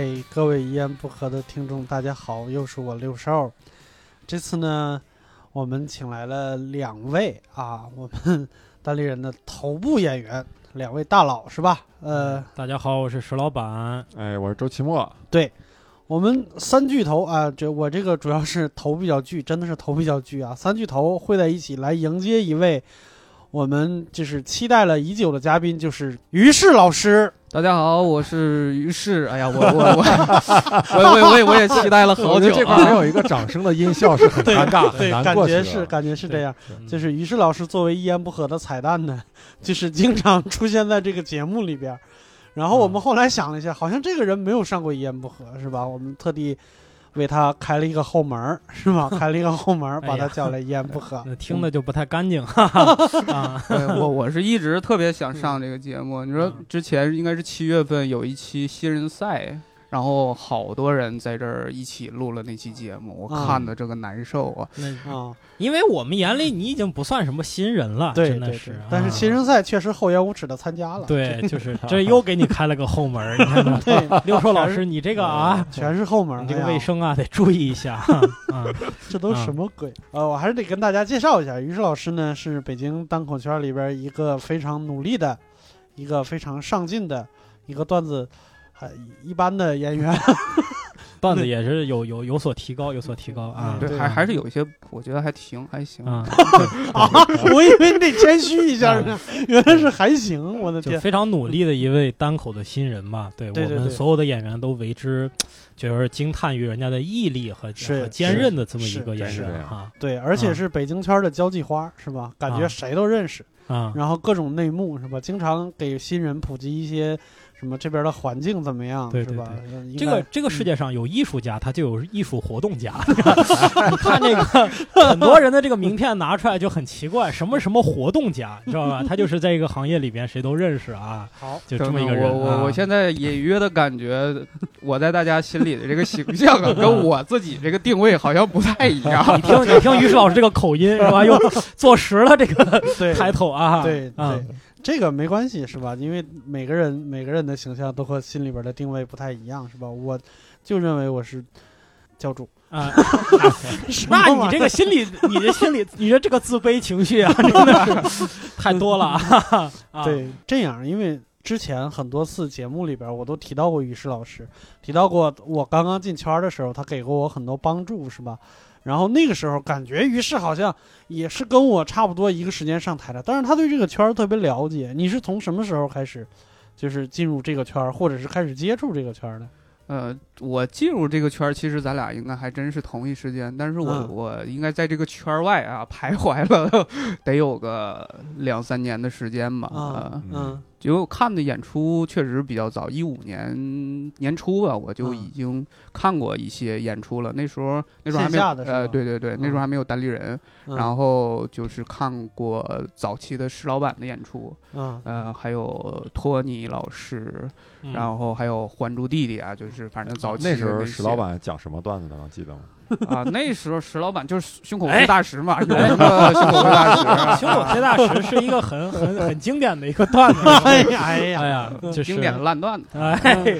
嘿，各位一言不合的听众，大家好，又是我六少。这次呢，我们请来了两位啊，我们 单立人的头部演员，两位大佬是吧？呃，大家好，我是石老板。哎，我是周奇墨。对，我们三巨头啊，这我这个主要是头比较巨，真的是头比较巨啊。三巨头会在一起来迎接一位我们就是期待了已久的嘉宾，就是于适老师。大家好，我是于适。哎呀，我我我我我我也我也期待了好久、啊。这块没有一个掌声的音效是很尴尬，很对，难感。觉是感觉是这样。嗯就是于适老师作为一言不合的彩蛋呢，就是经常出现在这个节目里边。然后我们后来想了一下，好像这个人没有上过一言不合，是吧？我们特地为他开了一个后门，是吗？开了一个后门，把他叫来一言不合。那听的就不太干净，哈 哈啊，我我是一直特别想上这个节目。你说之前应该是七月份有一期新人赛，然后好多人在这儿一起录了那期节目，我啊看的这个难受啊。那啊，因为我们眼里你已经不算什么新人了，真的是。。但是啊新生赛确实厚颜无耻的参加了。对，就是 这又给你开了个后门儿，你看看。对，六硕老师，你这个啊，全是后门这个卫生啊得注意一下啊。这都什么鬼？呃，我还是得跟大家介绍一下，于适老师呢是北京单口圈里边一个非常努力的、一个非常上进的一个段子还一般的演员。段子也是有有有所提高，有所提高啊。对对，还还是有一些，我觉得还行，还行。啊 啊，我以为你得谦虚一下呢，原来是还行，我的天！非常努力的一位单口的新人吧。对我们所有的演员都为之，就是惊叹于人家的毅力和和坚韧的这么一个演员哈对，而且是北京圈的交际花，是吧？感觉啊谁都认识，啊。然后各种内幕，是吧？经常给新人普及一些什么这边的环境怎么样，对对是吧？嗯这个这个世界上有艺术家，他就有艺术活动家。你看这个很多人的这个名片拿出来就很奇怪，什么什么活动家，你知道吧？他就是在一个行业里边谁都认识啊，好，就这么一个人。我我啊我现在隐约的感觉，我在大家心里的这个形象啊，跟我自己这个定位好像不太一样。你听你听于适老师这个口音是吧？又坐实了这个对抬头啊。对啊对，这个没关系，是吧？因为每个人每个人的形象都和心里边的定位不太一样，是吧？我就认为我是教主，啊，那你这个心理，你的心理，你的这个自卑情绪啊，真的是 太多了 对，这样，因为之前很多次节目里边，我都提到过于适老师，提到过我刚刚进圈的时候，他给过我很多帮助，是吧？然后那个时候感觉于是好像也是跟我差不多一个时间上台的，但是他对这个圈儿特别了解。你是从什么时候开始，就是进入这个圈儿，或者是开始接触这个圈儿的？呃，我进入这个圈儿，其实咱俩应该还真是同一时间，但是我、嗯我应该在这个圈儿外啊徘徊了，得有个两三年的时间吧。啊呃，嗯因为我看的演出确实比较早，一五年年初吧，我就嗯。已经看过一些演出了。那时候那时候还没呃，对对对，那时候嗯。还没有单立人，嗯，然后就是看过早期的石老板的演出，嗯。呃，还有托尼老师，嗯。然后还有还珠弟弟啊，就是反正早期那时候石老板讲什么段子的能记得吗？啊，那时候石老板就是胸口哎碎大石嘛，有什么胸口碎大石啊？胸口碎大石是一个很很很经典的一个段子。哎呀哎呀，哎呀，就是经典的烂段子。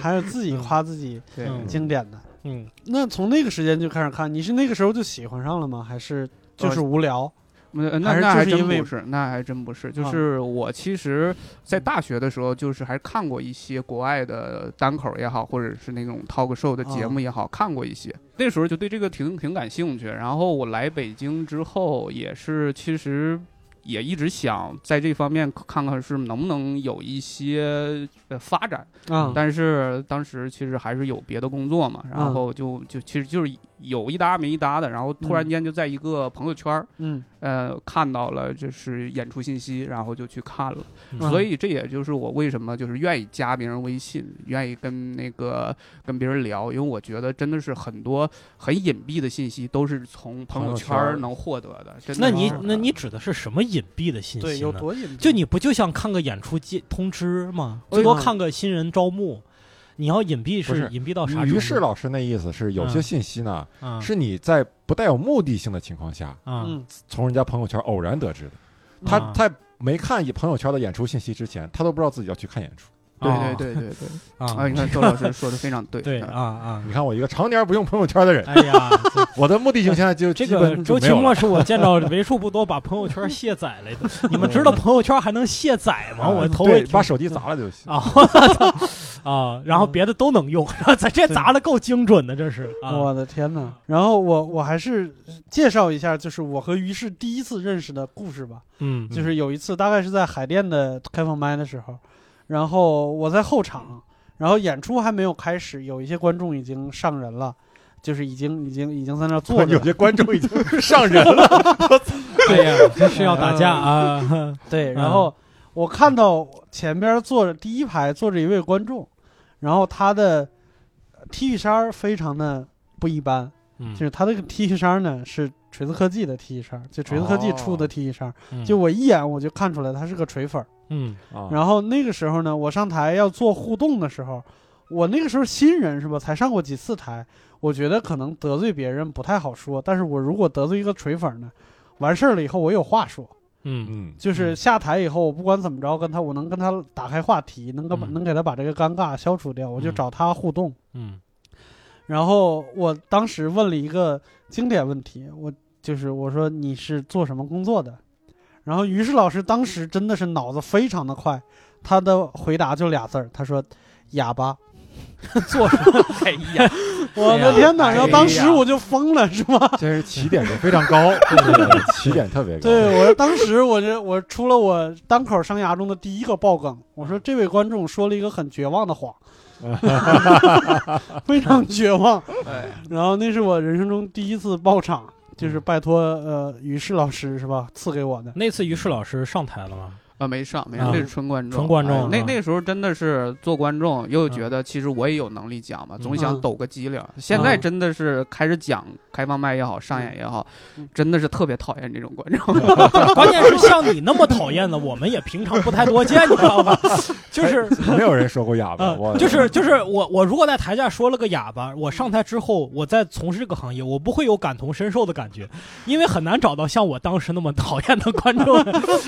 还有自己夸自己经典的。嗯，那从那个时间就开始看，你是那个时候就喜欢上了吗？还是就是无聊？呃那那还真不是，那还真不是。就啊是我其实，在大学的时候，就是还看过一些国外的单口也好，或者是那种 talk show 的节目也好，看过一些。那时候就对这个挺挺感兴趣。然后我来北京之后，也是其实也一直想在这方面看看是能不能有一些呃发展。啊，但是当时其实还是有别的工作嘛，然后就就其实就是有一搭没一搭的，然后突然间就在一个朋友圈儿，嗯呃，看到了就是演出信息，然后就去看了。嗯所以这也就是我为什么就是愿意加别人微信，愿意跟那个跟别人聊，因为我觉得真的是很多很隐蔽的信息都是从朋友圈能获得的。真的那你那你指的是什么隐蔽的信，息对？有多隐蔽？就你不就像看个演出接通知吗？哎最多看个新人招募，你要隐蔽是隐蔽到啥？于是老师那意思是，有些嗯信息呢，啊是你在不带有目的性的情况下，啊嗯从人家朋友圈偶然得知的。他啊他没看朋友圈的演出信息之前，他都不知道自己要去看演出。对啊对对对对，啊，啊你看周老师说的非常对，对嗯啊啊。你看我一个常年不用朋友圈的人，哎呀，我的目的性现在就这基个周奇本就没有了墨是我见到为数不多把朋友圈卸载了的。你们知道朋友圈还能卸载吗？我头回把手机砸了就行。啊啊，然后别的都能用，咱这砸的够精准的，这是啊我的天哪！然后我我还是介绍一下，就是我和于适第一次认识的故事吧。嗯就是有一次，大概是在海淀的开放麦的时候，然后我在后场，然后演出还没有开始，有一些观众已经上人了，就是已经已经已经在那坐着。有些观众已经 上人了，对呀，这是要打架啊！对，嗯然后我看到前边坐着第一排坐着一位观众，然后他的 T 恤衫非常的不一般，嗯。就是他这个 T 恤衫呢是锤子科技的 T 恤衫，就锤子科技出的 T 恤衫就我一眼我就看出来他是个锤粉儿。嗯。啊。然后那个时候呢，我上台要做互动的时候，我那个时候新人是吧，才上过几次台，我觉得可能得罪别人不太好说，但是我如果得罪一个锤粉呢，完事儿了以后我有话说，嗯。嗯，就是下台以后我不管怎么着跟他，我能跟他打开话题，能跟、嗯。能给他把这个尴尬消除掉，我就嗯。找他互动。嗯然后我当时问了一个经典问题，我就是我说你是做什么工作的？然后于是老师当时真的是脑子非常的快，他的回答就俩字儿，他说哑巴。做什么？哎呀，我的天哪！然后当时我就疯了，是吗？这是起点就非常高，对起点特别高。对我当时我这我出了我单口生涯中的第一个爆梗，我说这位观众说了一个很绝望的谎，非常绝望。哎，然后那是我人生中第一次爆场，就是拜托呃于适老师是吧赐给我的。那次于适老师上台了吗？啊，没上，没上，啊那是纯观众，纯观众哎那啊那时候真的是做观众，又觉得其实我也有能力讲嘛，总想嗯抖个机灵。现在真的是开始讲开放麦也好，上演也好嗯，真的是特别讨厌这种观众。关键是像你那么讨厌的，我们也平常不太多见，你知道吧？就是没有人说过哑巴，就是就是我我如果在台下说了个哑巴，我上台之后，我在从事这个行业，我不会有感同身受的感觉，因为很难找到像我当时那么讨厌的观众，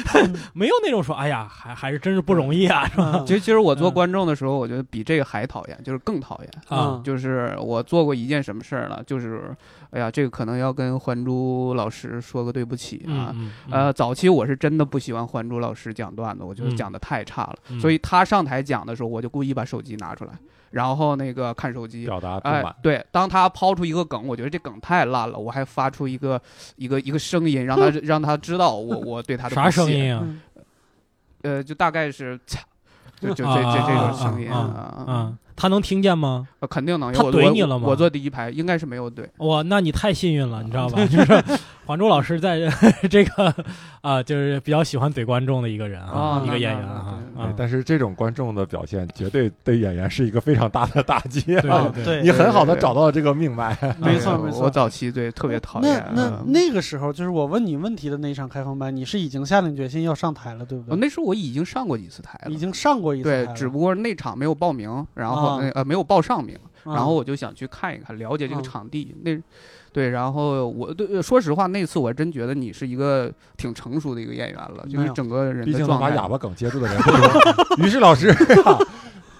没有那种说哎呀，还还是真是不容易啊，是吧？嗯其实其实我做嗯观众的时候，我觉得比这个还讨厌，就是更讨厌。啊就是我做过一件什么事儿呢？就是，哎呀，这个可能要跟还珠老师说个对不起啊。呃，早期我是真的不喜欢还珠老师讲段子，我觉得嗯讲的太差了，嗯所以他上台讲的时候，我就故意把手机拿出来，然后那个看手机。表达不哎满，，对，当他抛出一个梗，我觉得这梗太烂了，我还发出一个一个一个声音，让他让他知道我我对他的啥声？音啊？嗯呃，就大概是，就就这啊这这啊种声音啊他能听见吗？呃肯定能有。他我怼你了吗我我坐第一排，应该是没有怼。哇，那你太幸运了，你知道吧？就是黄忠老师在 这个啊，就是比较喜欢怼观众的一个人啊啊，一个演员啊但是这种观众的表现，绝对对演员是一个非常大的打击对啊！对对你很好的找到了这个命脉，没错哎没错我早期对特别讨厌。那那那个时候，就是我问你问题的那一场开放班，你是已经下定决心要上台了，对不对？呃那时候我已经上过几次台了已。经上过一次台对，，只不过那场没有报名，然后啊那呃没有报上名，嗯然后我就想去看一看，了解这个嗯场地。那对，然后我对说实话，那次我真觉得你是一个挺成熟的一个演员了，就是整个人毕竟能的状态。把哑巴梗接住的人不多。于是老师啊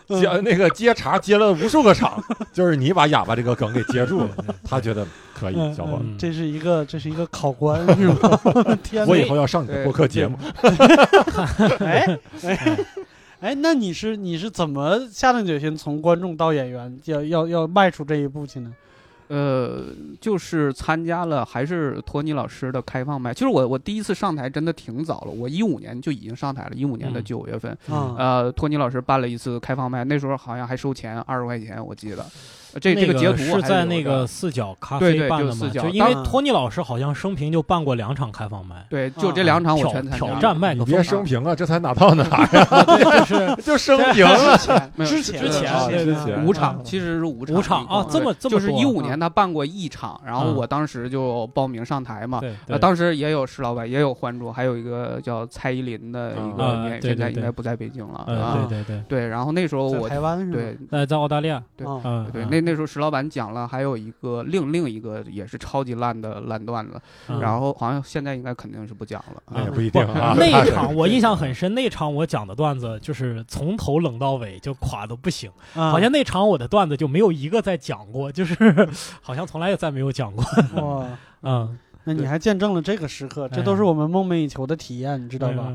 接那个接茬接了无数个场，就是你把哑巴这个梗给接住了，他觉得可以，嗯小伙这是一个这是一个考官 是吧？天！我以后要上你的播客节目。哎哎哎，那你是你是怎么下定决心从观众到演员，要要要迈出这一步去呢？呃，就是参加了还是托尼老师的开放麦。就是我我第一次上台真的挺早了，我一五年就已经上台了，一五年的嗯九月份。嗯，呃，托尼老师办了一次开放麦，那时候好像还收钱二十块钱，我记得。呃这这个截图是在那个四角咖对对啡办的嘛？就四角因为托尼老师好像生平就办过两场开放麦，对，就这啊两场我全参加。挑战麦你别克风。生平啊，这才哪到哪呀？就是 就生平了。之前之前之前五场，其实是五场，五场啊这么对就是这么多一五年他办过一场，然后嗯我当时就报名上台嘛。对呃，当时也有石老板，也有关注，还有一个叫蔡依林的一个啊演员，对对对现在应该不在北京了。对对对，对，然后那时候在我台湾是吧？对呃，在澳大利亚，对对，嗯那那那时候石老板讲了，还有一个另另一个也是超级烂的烂段子，嗯然后好像现在应该肯定是不讲了。那也啊不一定啊。那一场我印象很深，那场我讲的段子就是从头冷到尾，就垮的不行。啊好像那场我的段子就没有一个再讲过，就是好像从来也再没有讲过。哇，嗯，那你还见证了这个时刻，这哎都是我们梦寐以求的体验，你知道吧？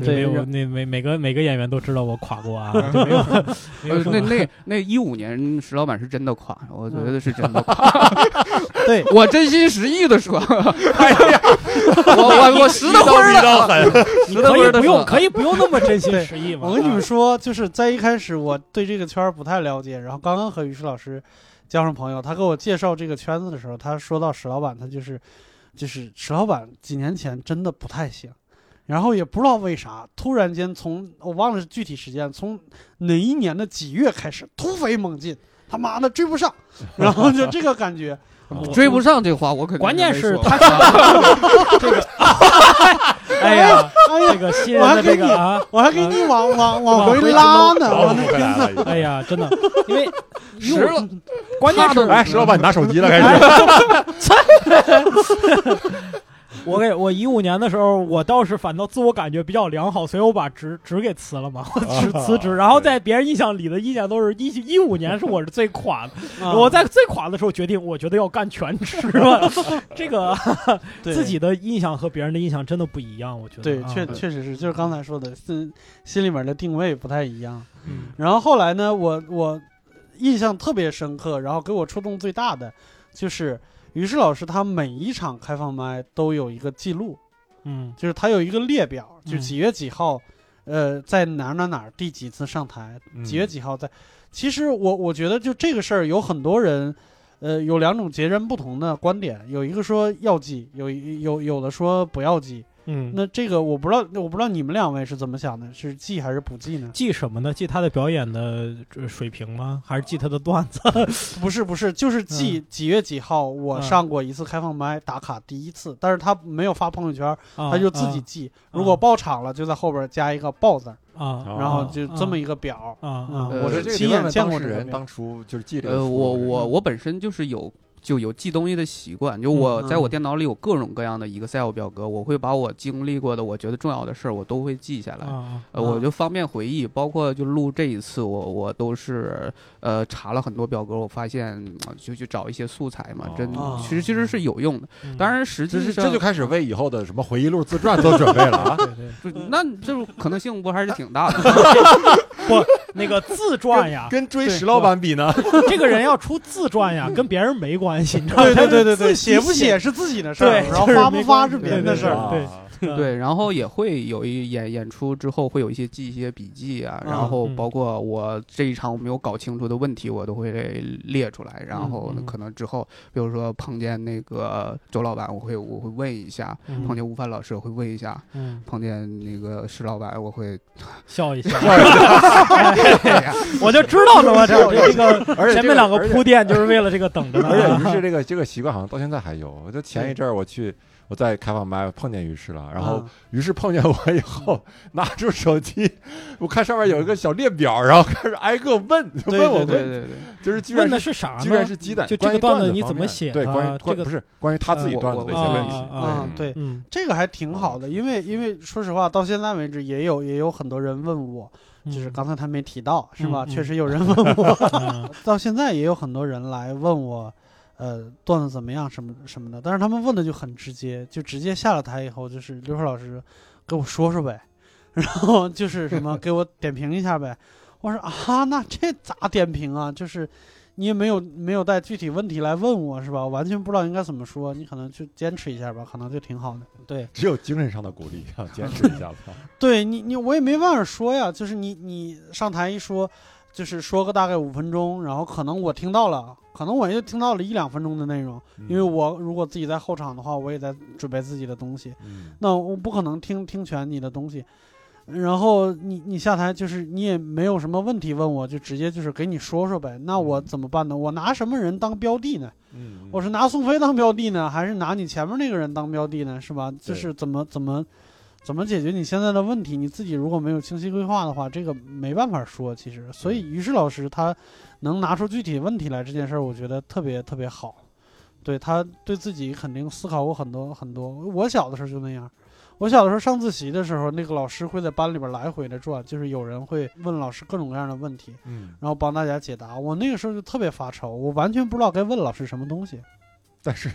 嗯？对没有，那每每个每个演员都知道我垮过啊，就没有 没有呃，那那 那一五年石老板是真的垮，我觉得是真的垮。对，我真心实意的说，哎呀，我我我实的灰儿的，狠，你实的可以不用，灰儿的说可以不用那么真心实意嘛。我跟你们啊说，就是在一开始我对这个圈儿不太了解，然后刚刚和于适老师交上朋友，他给我介绍这个圈子的时候，他说到石老板，他就是就是石老板几年前真的不太行，然后也不知道为啥，突然间从我忘了是具体时间，从哪一年的几月开始突飞猛进，他妈的追不上，然后就这个感觉，追不上这话，我肯定关键是他这个，哎呀，哎呀这，个新人的这个啊，我还给你往往往回拉呢，找我的天。哎呀，真的，因为实了，关键是哎，石老板，你拿手机了，开哎始。我给我一五年的时候，我倒是反倒自我感觉比较良好，所以我把职职给辞了嘛，我辞辞职。然后在别人印象里的印象都是一一五年是我是最垮的，啊我在最垮的时候决定，我觉得要干全职了。这个对自己的印象和别人的印象真的不一样，我觉得。对，啊确确实是，就是刚才说的，心心里面的定位不太一样。嗯然后后来呢，我我印象特别深刻，然后给我触动最大的就是于适老师他每一场开放麦都有一个记录，嗯就是他有一个列表，就嗯几月几号，呃，在哪儿哪儿哪儿第几次上台，嗯几月几号在。其实我我觉得就这个事儿，有很多人。呃，有两种截然不同的观点，有一个说要记，有有有的说不要记。嗯，那这个我不知道，我不知道你们两位是怎么想的，是记还是不记呢？记什么呢？记他的表演的呃水平吗？还是记他的段子？不是不是，就是记几月几号我嗯上过一次开放麦打卡第一次，但是他没有发朋友圈，他他就自己记。如果爆场了，就在后边加一个爆字儿，啊，哦然后就这么一个表。啊我是亲眼见过这个表。人当初就是记这个呃，我我我本身就是有就有记东西的习惯，就我嗯在我电脑里有各种各样的 Excel 表格，我会把我经历过的我觉得重要的事儿我都会记下来。啊呃，我就方便回忆，包括就录这一次，我我都是呃查了很多表格，我发现呃就去找一些素材嘛，真哦其实其实是有用的。嗯当然，实际这就开始为以后的什么回忆录、自传做准备了啊！对 对，不那这种可能性不还是挺大的。那个自传呀，跟追石老板比呢？这个人要出自传呀，跟别人没关系，你知道吗？对对对对对，写不写是自己的事儿，对然后发不发是别人的事儿。对对 对，然后也会有一演演出之后会有一些记一些笔记啊，嗯然后嗯包括我这一场我没有搞清楚的问题，我都会列出来，然后可能之后比如说碰见那个周老板，我会我会问一下，嗯碰见吴凡老师我会问一下，嗯，碰见那个石老板我会 笑一 笑，我就知道怎么这这个而且前面两个铺垫就是为了这个等着呢。而且于是这个这个习惯好像到现在还有。我就前一阵儿我去我在开放麦碰见于适了，然后嗯。于是碰见我以后 拿出手机，我看上面有一个小列表，然后开始挨个问对问我对问，对对对，就是居然问的是是啥呢？居然是鸡蛋，就这个段段子你怎么写对，的关于这个关不是关于他自己呃段子的一些问题啊对，嗯，这个还挺好的，因为因为说实话，到现在为止也有也有很多人问我，就是刚才他没提到是吧？确实有人问我，嗯。到现在也有很多人来问我，呃，段子怎么样什么什么的，但是他们问的就很直接，就直接下了台以后就是刘硕老师给我说说呗，然后就是什么给我点评一下呗。我说啊，那这咋点评啊？就是你也没有没有带具体问题来问我是吧？完全不知道应该怎么说，你可能就坚持一下吧，可能就挺好的。对，只有精神上的鼓励，要坚持一下吧。对你，你我也没办法说呀，就是你你上台一说，就是说个大概五分钟，然后可能我听到了，可能我也就听到了一两分钟的内容，因为我如果自己在后场的话，我也在准备自己的东西，嗯那我不可能听听全你的东西。然后你你下台就是你也没有什么问题问我，就直接就是给你说说呗。那我怎么办呢？我拿什么人当标的呢？嗯，我是拿宋飞当标的呢，还是拿你前面那个人当标的呢？是吧？就是怎么怎么怎么解决你现在的问题，你自己如果没有清晰规划的话，这个没办法说。其实，所以于是老师他能拿出具体问题来这件事儿，我觉得特别特别好。对他对自己肯定思考过很多很多。我小的时候就那样，我小的时候上自习的时候，那个老师会在班里边来回的转，就是有人会问老师各种各样的问题，嗯，然后帮大家解答。我那个时候就特别发愁，我完全不知道该问老师什么东西。但是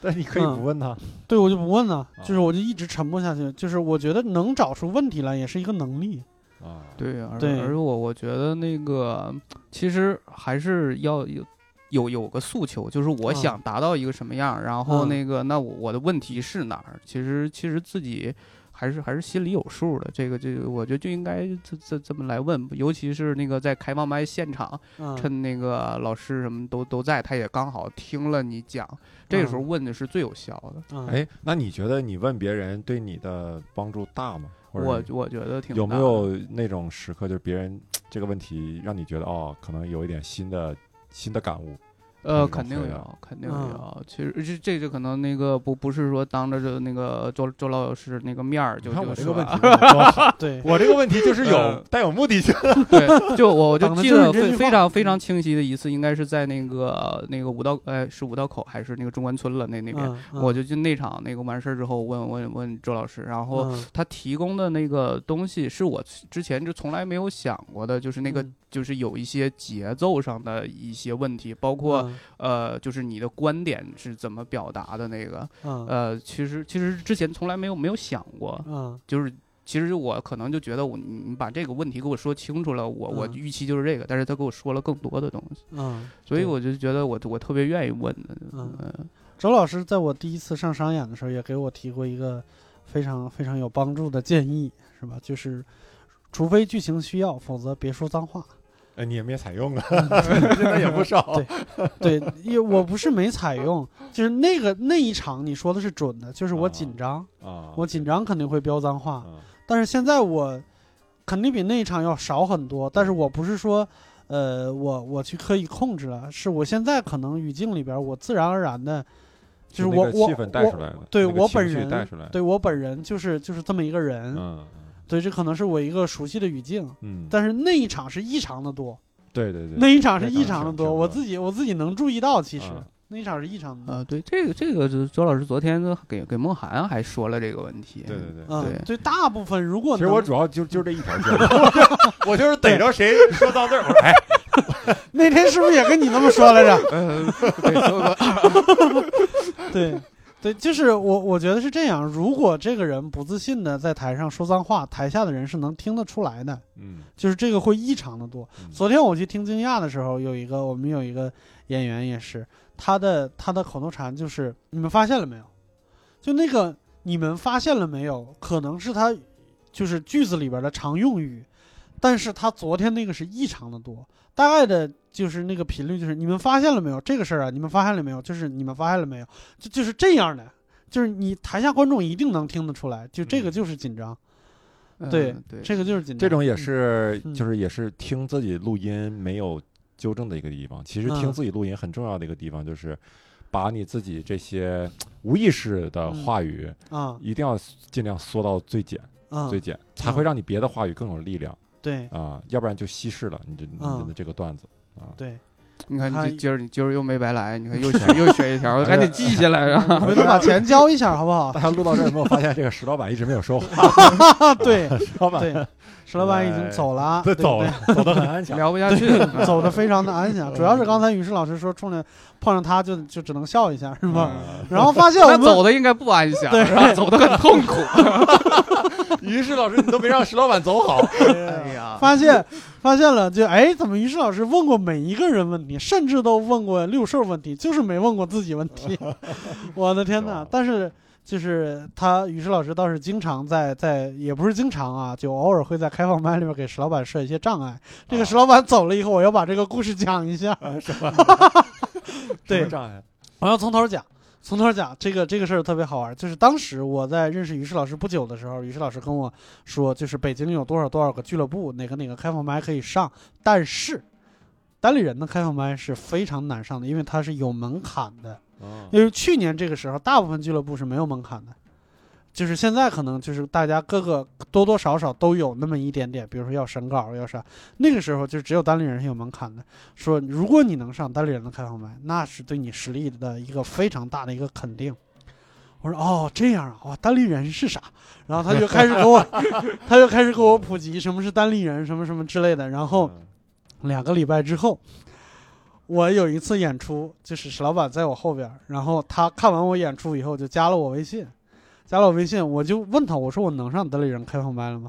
但你可以不问他，对我就不问了，啊就是我就一直沉默下去。就是我觉得能找出问题来也是一个能力。啊，对，而对而我我觉得那个其实还是要有有有个诉求，就是我嗯想达到一个什么样，然后嗯那个那我我的问题是哪儿？其实其实自己。还是还是心里有数的，这个这个，我觉得就应该这这这么来问，尤其是那个在开放麦现场，嗯，趁那个老师什么都都在，他也刚好听了你讲，这个时候问的是最有效的。嗯，哎，那你觉得你问别人对你的帮助大吗？或者我我觉得挺有没有那种时刻，就是别人这个问题让你觉得哦，可能有一点新的新的感悟？呃，肯定有，肯定嗯。有。其实这这就可能那个不不是说当着这那个周周老师那个面儿就就说我这个问题 对，我这个问题就是有呃带有目的性。对，就我我 就记得非非常非常清晰的一次，应该是在那个那个五道哎是五道口还是那个中关村了那那边，嗯嗯我就进那场那个完事儿之后问问问周老师，然后嗯。他提供的那个东西是我之前就从来没有想过的，就是那个嗯。就是有一些节奏上的一些问题，包括嗯呃就是你的观点是怎么表达的那个，嗯呃其实其实之前从来没有没有想过，嗯就是。其实我可能就觉得我你你把这个问题给我说清楚了，我我嗯预期就是这个，但是他给我说了更多的东西，嗯，所以我就觉得我我特别愿意问的，嗯嗯周老师在我第一次上商演的时候，也给我提过一个非常非常有帮助的建议，是吧？就是除非剧情需要，否则别说脏话。哎，你也没采用啊，现在也不少。对对，因为我不是没采用，就是那个那一场你说的是准的，就是我啊紧张，啊，我紧张肯定会飙脏话，啊但是现在我肯定比那一场要少很多，但是我不是说。呃，我我去刻意控制了，是我现在可能语境里边，我自然而然的，就是我我我对我本人对我本人就是就是这么一个人，嗯对，这可能是我一个熟悉的语境，嗯，但是那一场是异常的多，对对对，那一场是异常的多，我自己我自己能注意到，其实、啊那一场是异常的多。呃，对这个这个，周周老师昨天给给梦涵还说了这个问题，对对对。嗯，对对，大部分如果其实我主要就就这一条线，我就是逮着谁说到这儿，我哎，那天是不是也跟你那么说来着？呃，对，说对，就是我我觉得是这样。如果这个人不自信的在台上说脏话，台下的人是能听得出来的，嗯，就是这个会异常的多。嗯昨天我去听惊讶的时候，有一个我们有一个演员也是，他的他的口头禅就是你们发现了没有？就那个你们发现了没有？可能是他就是句子里边的常用语，但是他昨天那个是异常的多，大概的就是那个频率就是你们发现了没有这个事儿啊？你们发现了没有？就是你们发现了没有？就就是这样的。就是你台下观众一定能听得出来，就这个嗯就是紧张，对嗯对，这个就是紧张。这种也是嗯就是也是听自己录音没有纠正的一个地方。其实听嗯自己录音很重要的一个地方就是。把你自己这些无意识的嗯话语，啊一定要尽量缩到最简，啊，最简，才会让你别的话语更有力量对啊，要不然就稀释了你这你嗯的这个段子啊。对，你看你今儿你今儿又没白来，你看又学 又学一条，赶紧记下来啊！回头把钱交一下好不好大？家录到这儿有没有发现，这个石老板一直没有说话？啊，对 石老板，石老板已经走了，对对走了，走得很安详。聊不下去，对，走的非常的安详。主要是刚才于适老师说，冲着碰上他就就只能笑一下，是吧？嗯然后发现 我们走的应该不安详，对是吧走的很痛苦。于是老师，你都没让石老板走好。哎呀，发现发现了，就哎，怎么于适老师问过每一个人问题，甚至都问过六兽问题，就是没问过自己问题。我的天哪！但是就是他于适老师倒是经常在在，也不是经常啊，就偶尔会在开放麦里面给石老板设一些障碍。这个石老板走了以后，我要把这个故事讲一下。什么？对什么障碍？我要从头讲，从头讲这个这个事儿特别好玩。就是当时我在认识于适老师不久的时候，于适老师跟我说，就是北京有多少多少个俱乐部，哪个哪个开放麦可以上，但是单立人的开放麦是非常难上的，因为它是有门槛的。哦因为去年这个时候，大部分俱乐部是没有门槛的。就是现在可能就是大家各个多多少少都有那么一点点，比如说要审稿要啥，那个时候就只有单立人是有门槛的。说如果你能上单立人的开放麦，那是对你实力的一个非常大的一个肯定。我说哦这样啊，哇单立人是啥？然后他就开始给我，他就开始给我普及什么是单立人，什么什么之类的。然后两个礼拜之后，我有一次演出，就是史老板在我后边，然后他看完我演出以后就加了我微信，加了我微信，我就问他，我说我能上德里人开放麦了吗？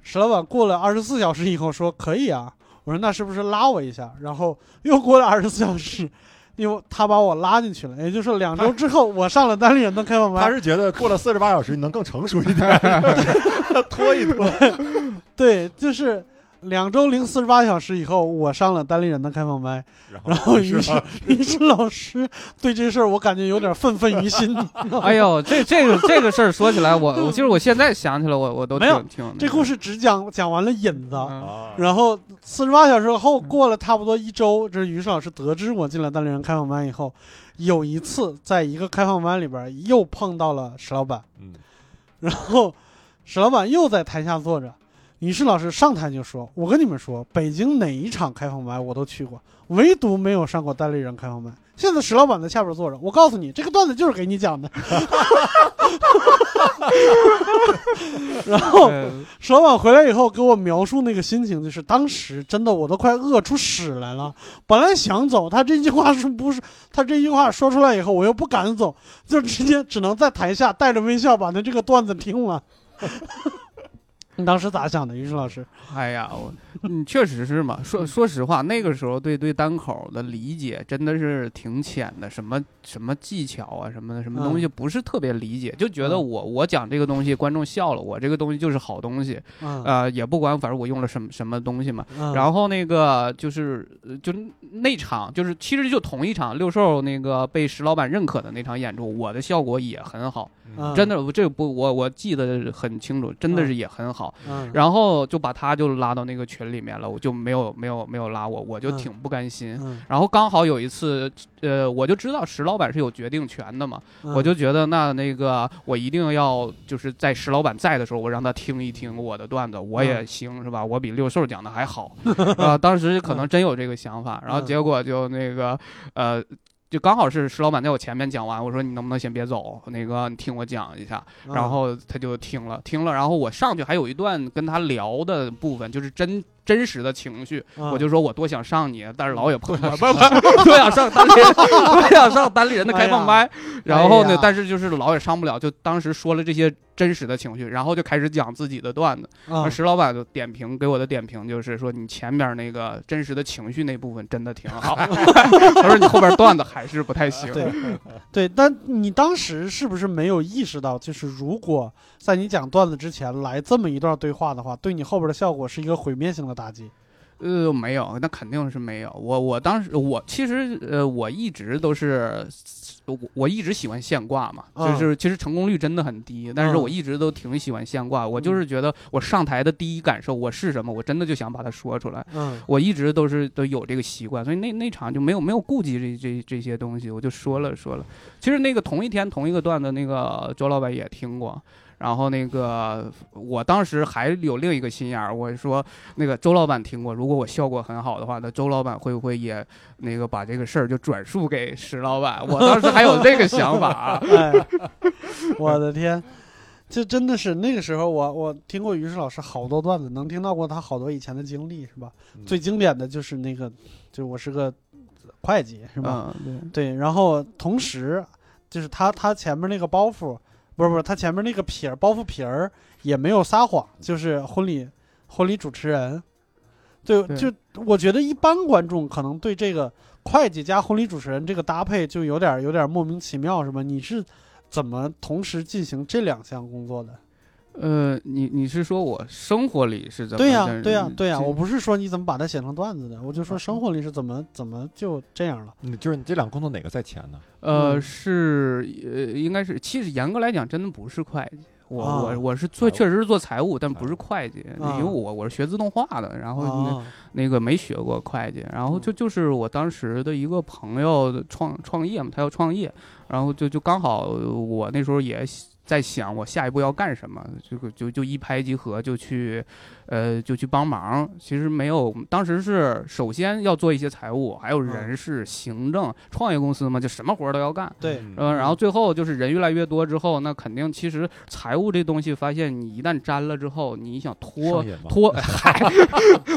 石老板过了二十四小时以后说可以啊，我说那是不是拉我一下？然后又过了二十四小时，因为他把我拉进去了，也就是两周之后，我上了单立人的开放班。他是觉得过了四十八小时，你能更成熟一点 拖一拖。对，就是两周零四十八小时以后，我上了单立人的开放麦，然后于是 于是老师对这事儿，我感觉有点愤愤于心。哎呦，这这个这个事儿说起来，我我其实我现在想起来，我我都没有挺挺这故事只讲讲完了引子，然后四十八小时后过了差不多一周，这于是老师得知我进了单立人开放麦以后，有一次在一个开放麦里边又碰到了石老板，嗯，然后史老板又在台下坐着，于是老师上台就说：“我跟你们说，北京哪一场开放麦我都去过，唯独没有上过单立人开放麦。”现在史老板在下边坐着，我告诉你，这个段子就是给你讲的。然后呃史老板回来以后给我描述那个心情，就是当时真的我都快饿出屎来了。本来想走，他这句话是不是他这句话说出来以后，我又不敢走，就直接只能在台下带着微笑把他这个段子听完。你当时咋想的，于是老师？哎呀，我嗯，确实是嘛。说说实话，那个时候对对单口的理解真的是挺浅的，什么什么技巧啊，什么的，什么东西不是特别理解，就觉得嗯我我讲这个东西，观众笑了，我这个东西就是好东西，嗯，呃，也不管，反正我用了什么什么东西嘛。嗯然后那个就是呃就那场就是其实就同一场六兽那个被石老板认可的那场演出，我的效果也很好，嗯真的，我这个不我我记得很清楚，真的是也很好。嗯，然后就把他就拉到那个群里面了，我就没有没有没有拉我，我就嗯挺不甘心。嗯然后刚好有一次，呃，我就知道石老板是有决定权的嘛，嗯我就觉得那那个我一定要就是在石老板在的时候，我让他听一听我的段子，我也行、是吧？我比六兽讲的还好，啊、当时可能真有这个想法，然后嗯结果就那个呃。就刚好是石老板在我前面讲完，我说你能不能先别走，那个你听我讲一下，嗯。然后他就听了听了，然后我上去还有一段跟他聊的部分，就是真真实的情绪，嗯。我就说我多想上你，但是老也不不不是，多想上单立人，多想上单立人的开放麦，然后呢但是就是老也上不了，就当时说了这些真实的情绪，然后就开始讲自己的段子。石老板就点评给我的点评就是说，你前面那个真实的情绪那部分真的挺好，他说你后边段子还是不太行。对。对，但你当时是不是没有意识到，就是如果在你讲段子之前来这么一段对话的话，对你后边的效果是一个毁灭性的打击？呃，没有，那肯定是没有。我我当时我其实呃，我一直都是我我一直喜欢现挂嘛，嗯就是其实成功率真的很低，但是嗯我一直都挺喜欢现挂。我就是觉得我上台的第一感受我是什么，我真的就想把它说出来。嗯我一直都是都有这个习惯，所以那那场就没有没有顾及这这这些东西，我就说了说了。其实那个同一天同一个段子，那个周老板也听过。然后那个，我当时还有另一个心眼儿，我说那个周老板听过，如果我效果很好的话，那周老板会不会也那个把这个事儿就转述给石老板？我当时还有这个想法啊。哎，我的天，这真的是那个时候我我听过于适老师好多段子，能听到过他好多以前的经历，是吧？嗯最经典的就是那个，就我是个会计，是吧？嗯，对，然后同时就是他他前面那个包袱，不是不是，他前面那个皮儿包袱皮儿也没有撒谎，就是婚礼婚礼主持人。对，对就我觉得一般观众可能对这个会计加婚礼主持人这个搭配就有点有点莫名其妙，是吧？你是怎么同时进行这两项工作的？呃，你你是说我生活里是怎么？对呀、对呀、对呀、这我不是说你怎么把它写成段子的，我就说生活里是怎么怎么就这样了。你就是你这两个工作哪个在前呢？呃，嗯是呃，应该是，其实严格来讲，真的不是会计。我、啊我我是做，确实是做财务，但不是会计，啊因为我我是学自动化的，然后那,、个没学过会计，然后就就是我当时的一个朋友的创创业嘛，他要创业，然后就就刚好我那时候也在想我下一步要干什么，这个就就一拍即合就去，呃，就去帮忙。其实没有，当时是首先要做一些财务，还有人事、行政、创业公司嘛，就什么活儿都要干。对，嗯呃，然后最后就是人越来越多之后，那肯定其实财务这东西，发现你一旦沾了之后，你想脱脱，嗨，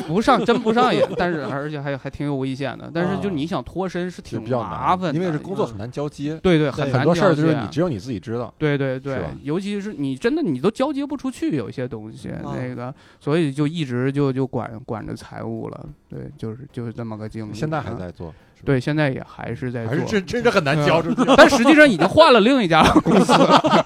不上真不上瘾，但是而且还还挺有危险的。但是就啊你想脱身是挺比较麻烦的，因为这工作很难交接，对对，很对难很多事儿就是交接你只有你自己知道。对对对是吧，尤其是你真的你都交接不出去，有一些东西、啊那个，所以就一直就就管管着财务了。对，就是就是这么个经历。现在还嗯在做，对，现在也还是在做，还是真真是很难交出去，但实际上已经换了另一家公司了。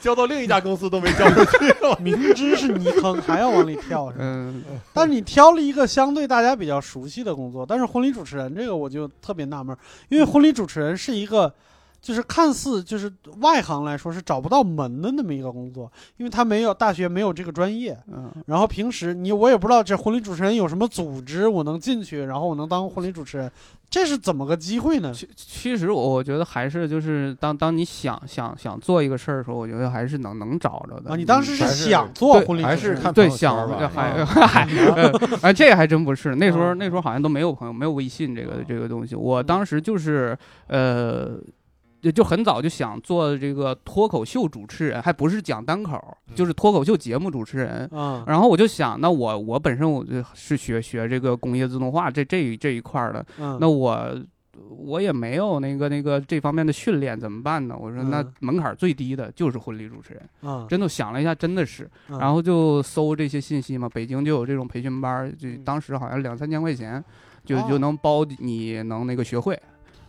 交到另一家公司都没交出去。明知是泥坑还要往里跳，是吧？嗯，但是你挑了一个相对大家比较熟悉的工作，但是婚礼主持人这个我就特别纳闷，因为婚礼主持人是一个。就是看似就是外行来说是找不到门的那么一个工作，因为他没有大学没有这个专业，嗯，然后平时你我也不知道这婚礼主持人有什么组织，我能进去，然后我能当婚礼主持人，这是怎么个机会呢？其其实我我觉得还是就是当当你想想想做一个事儿的时候，我觉得还是能能找着的。啊，你当时是想做婚礼主持人，还是看对想吧还啊 还 呃哎，这还真不是。那时候啊那时候好像都没有朋友，没有微信这个啊这个东西。我当时就是呃。就就很早就想做这个脱口秀主持人，还不是讲单口，就是脱口秀节目主持人。嗯然后我就想，那我我本身我就是学学这个工业自动化这这这一块儿的，嗯，那我我也没有那个那个这方面的训练，怎么办呢？我说那嗯门槛儿最低的就是婚礼主持人，嗯，真的想了一下，真的是，嗯然后就搜这些信息嘛，北京就有这种培训班儿，就嗯当时好像两三千块钱，就哦就能包你能那个学会。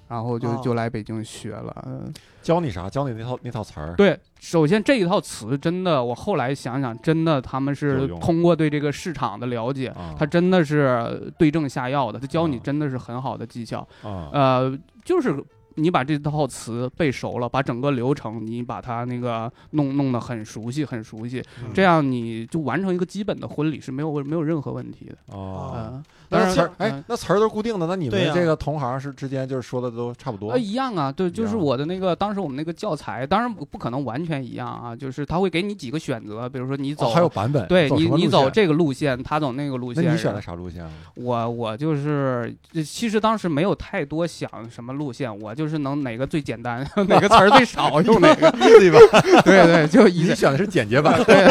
然后就哦就来北京学了，嗯教你啥？教你那套那套词儿。对，首先这一套词真的，我后来想想，真的他们是通过对这个市场的了解，啊，他真的是对症下药的，他教你啊真的是很好的技巧。啊呃，就是你把这套词背熟了，把整个流程你把它那个弄弄得很熟悉，很熟悉，嗯这样你就完成一个基本的婚礼是没有没有任何问题的。哦。嗯，当然那词儿，哎嗯，那词儿都是固定的，那你们这个同行是之间就是说的都差不多呃，一样啊，对，就是我的那个当时我们那个教材，当然不不可能完全一样啊，就是他会给你几个选择，比如说你走，哦，还有版本，对你你走这个路线，他走那个路线，那你选的啥路线啊？我我就是，其实当时没有太多想什么路线，我就是能哪个最简单，哪个词儿最少 用哪个。对吧？对对，就一你选的是简洁版，对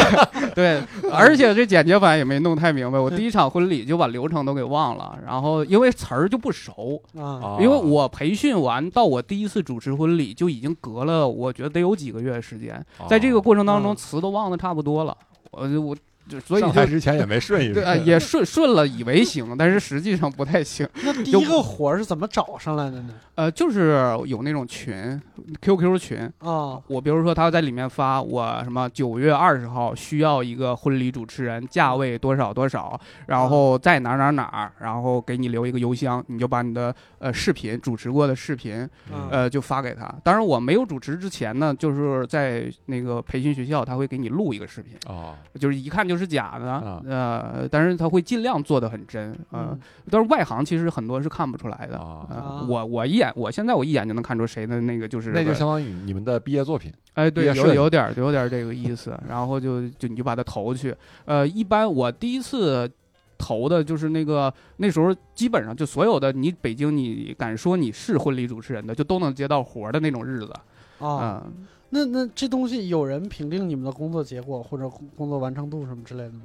对，而且这简洁版也没弄太明白。我第一场婚礼就把流程都给忘了，然后因为词儿就不熟，啊，因为我培训完到我第一次主持婚礼就已经隔了，我觉得得有几个月时间，在这个过程当中哦词都忘得差不多了，我就我就所以上台之前也没顺一对，顺呃，也顺顺了，以为行，但是实际上不太行。那第一个活儿是怎么找上来的呢？呃，就是有那种群，QQ 群，啊我比如说他在里面发我什么九月二十号需要一个婚礼主持人，价位多少多少，然后在哪哪哪，然后给你留一个邮箱，你就把你的呃视频主持过的视频嗯呃就发给他。当然我没有主持之前呢，就是在那个培训学校，他会给你录一个视频，哦，就是一看就是假的，啊呃，但是他会尽量做的很真，呃，嗯但是外行其实很多是看不出来的。啊呃啊我我一眼，我现在我一眼就能看出谁的那个就是那就相当于你们的毕业作品哎，对，有有点儿有点儿这个意思，然后就就你就把它投去。呃，一般我第一次投的就是那个那时候基本上就所有的你北京你敢说你是婚礼主持人的，就都能接到活儿的那种日子。啊，嗯，那那这东西有人评定你们的工作结果或者工工作完成度什么之类的吗？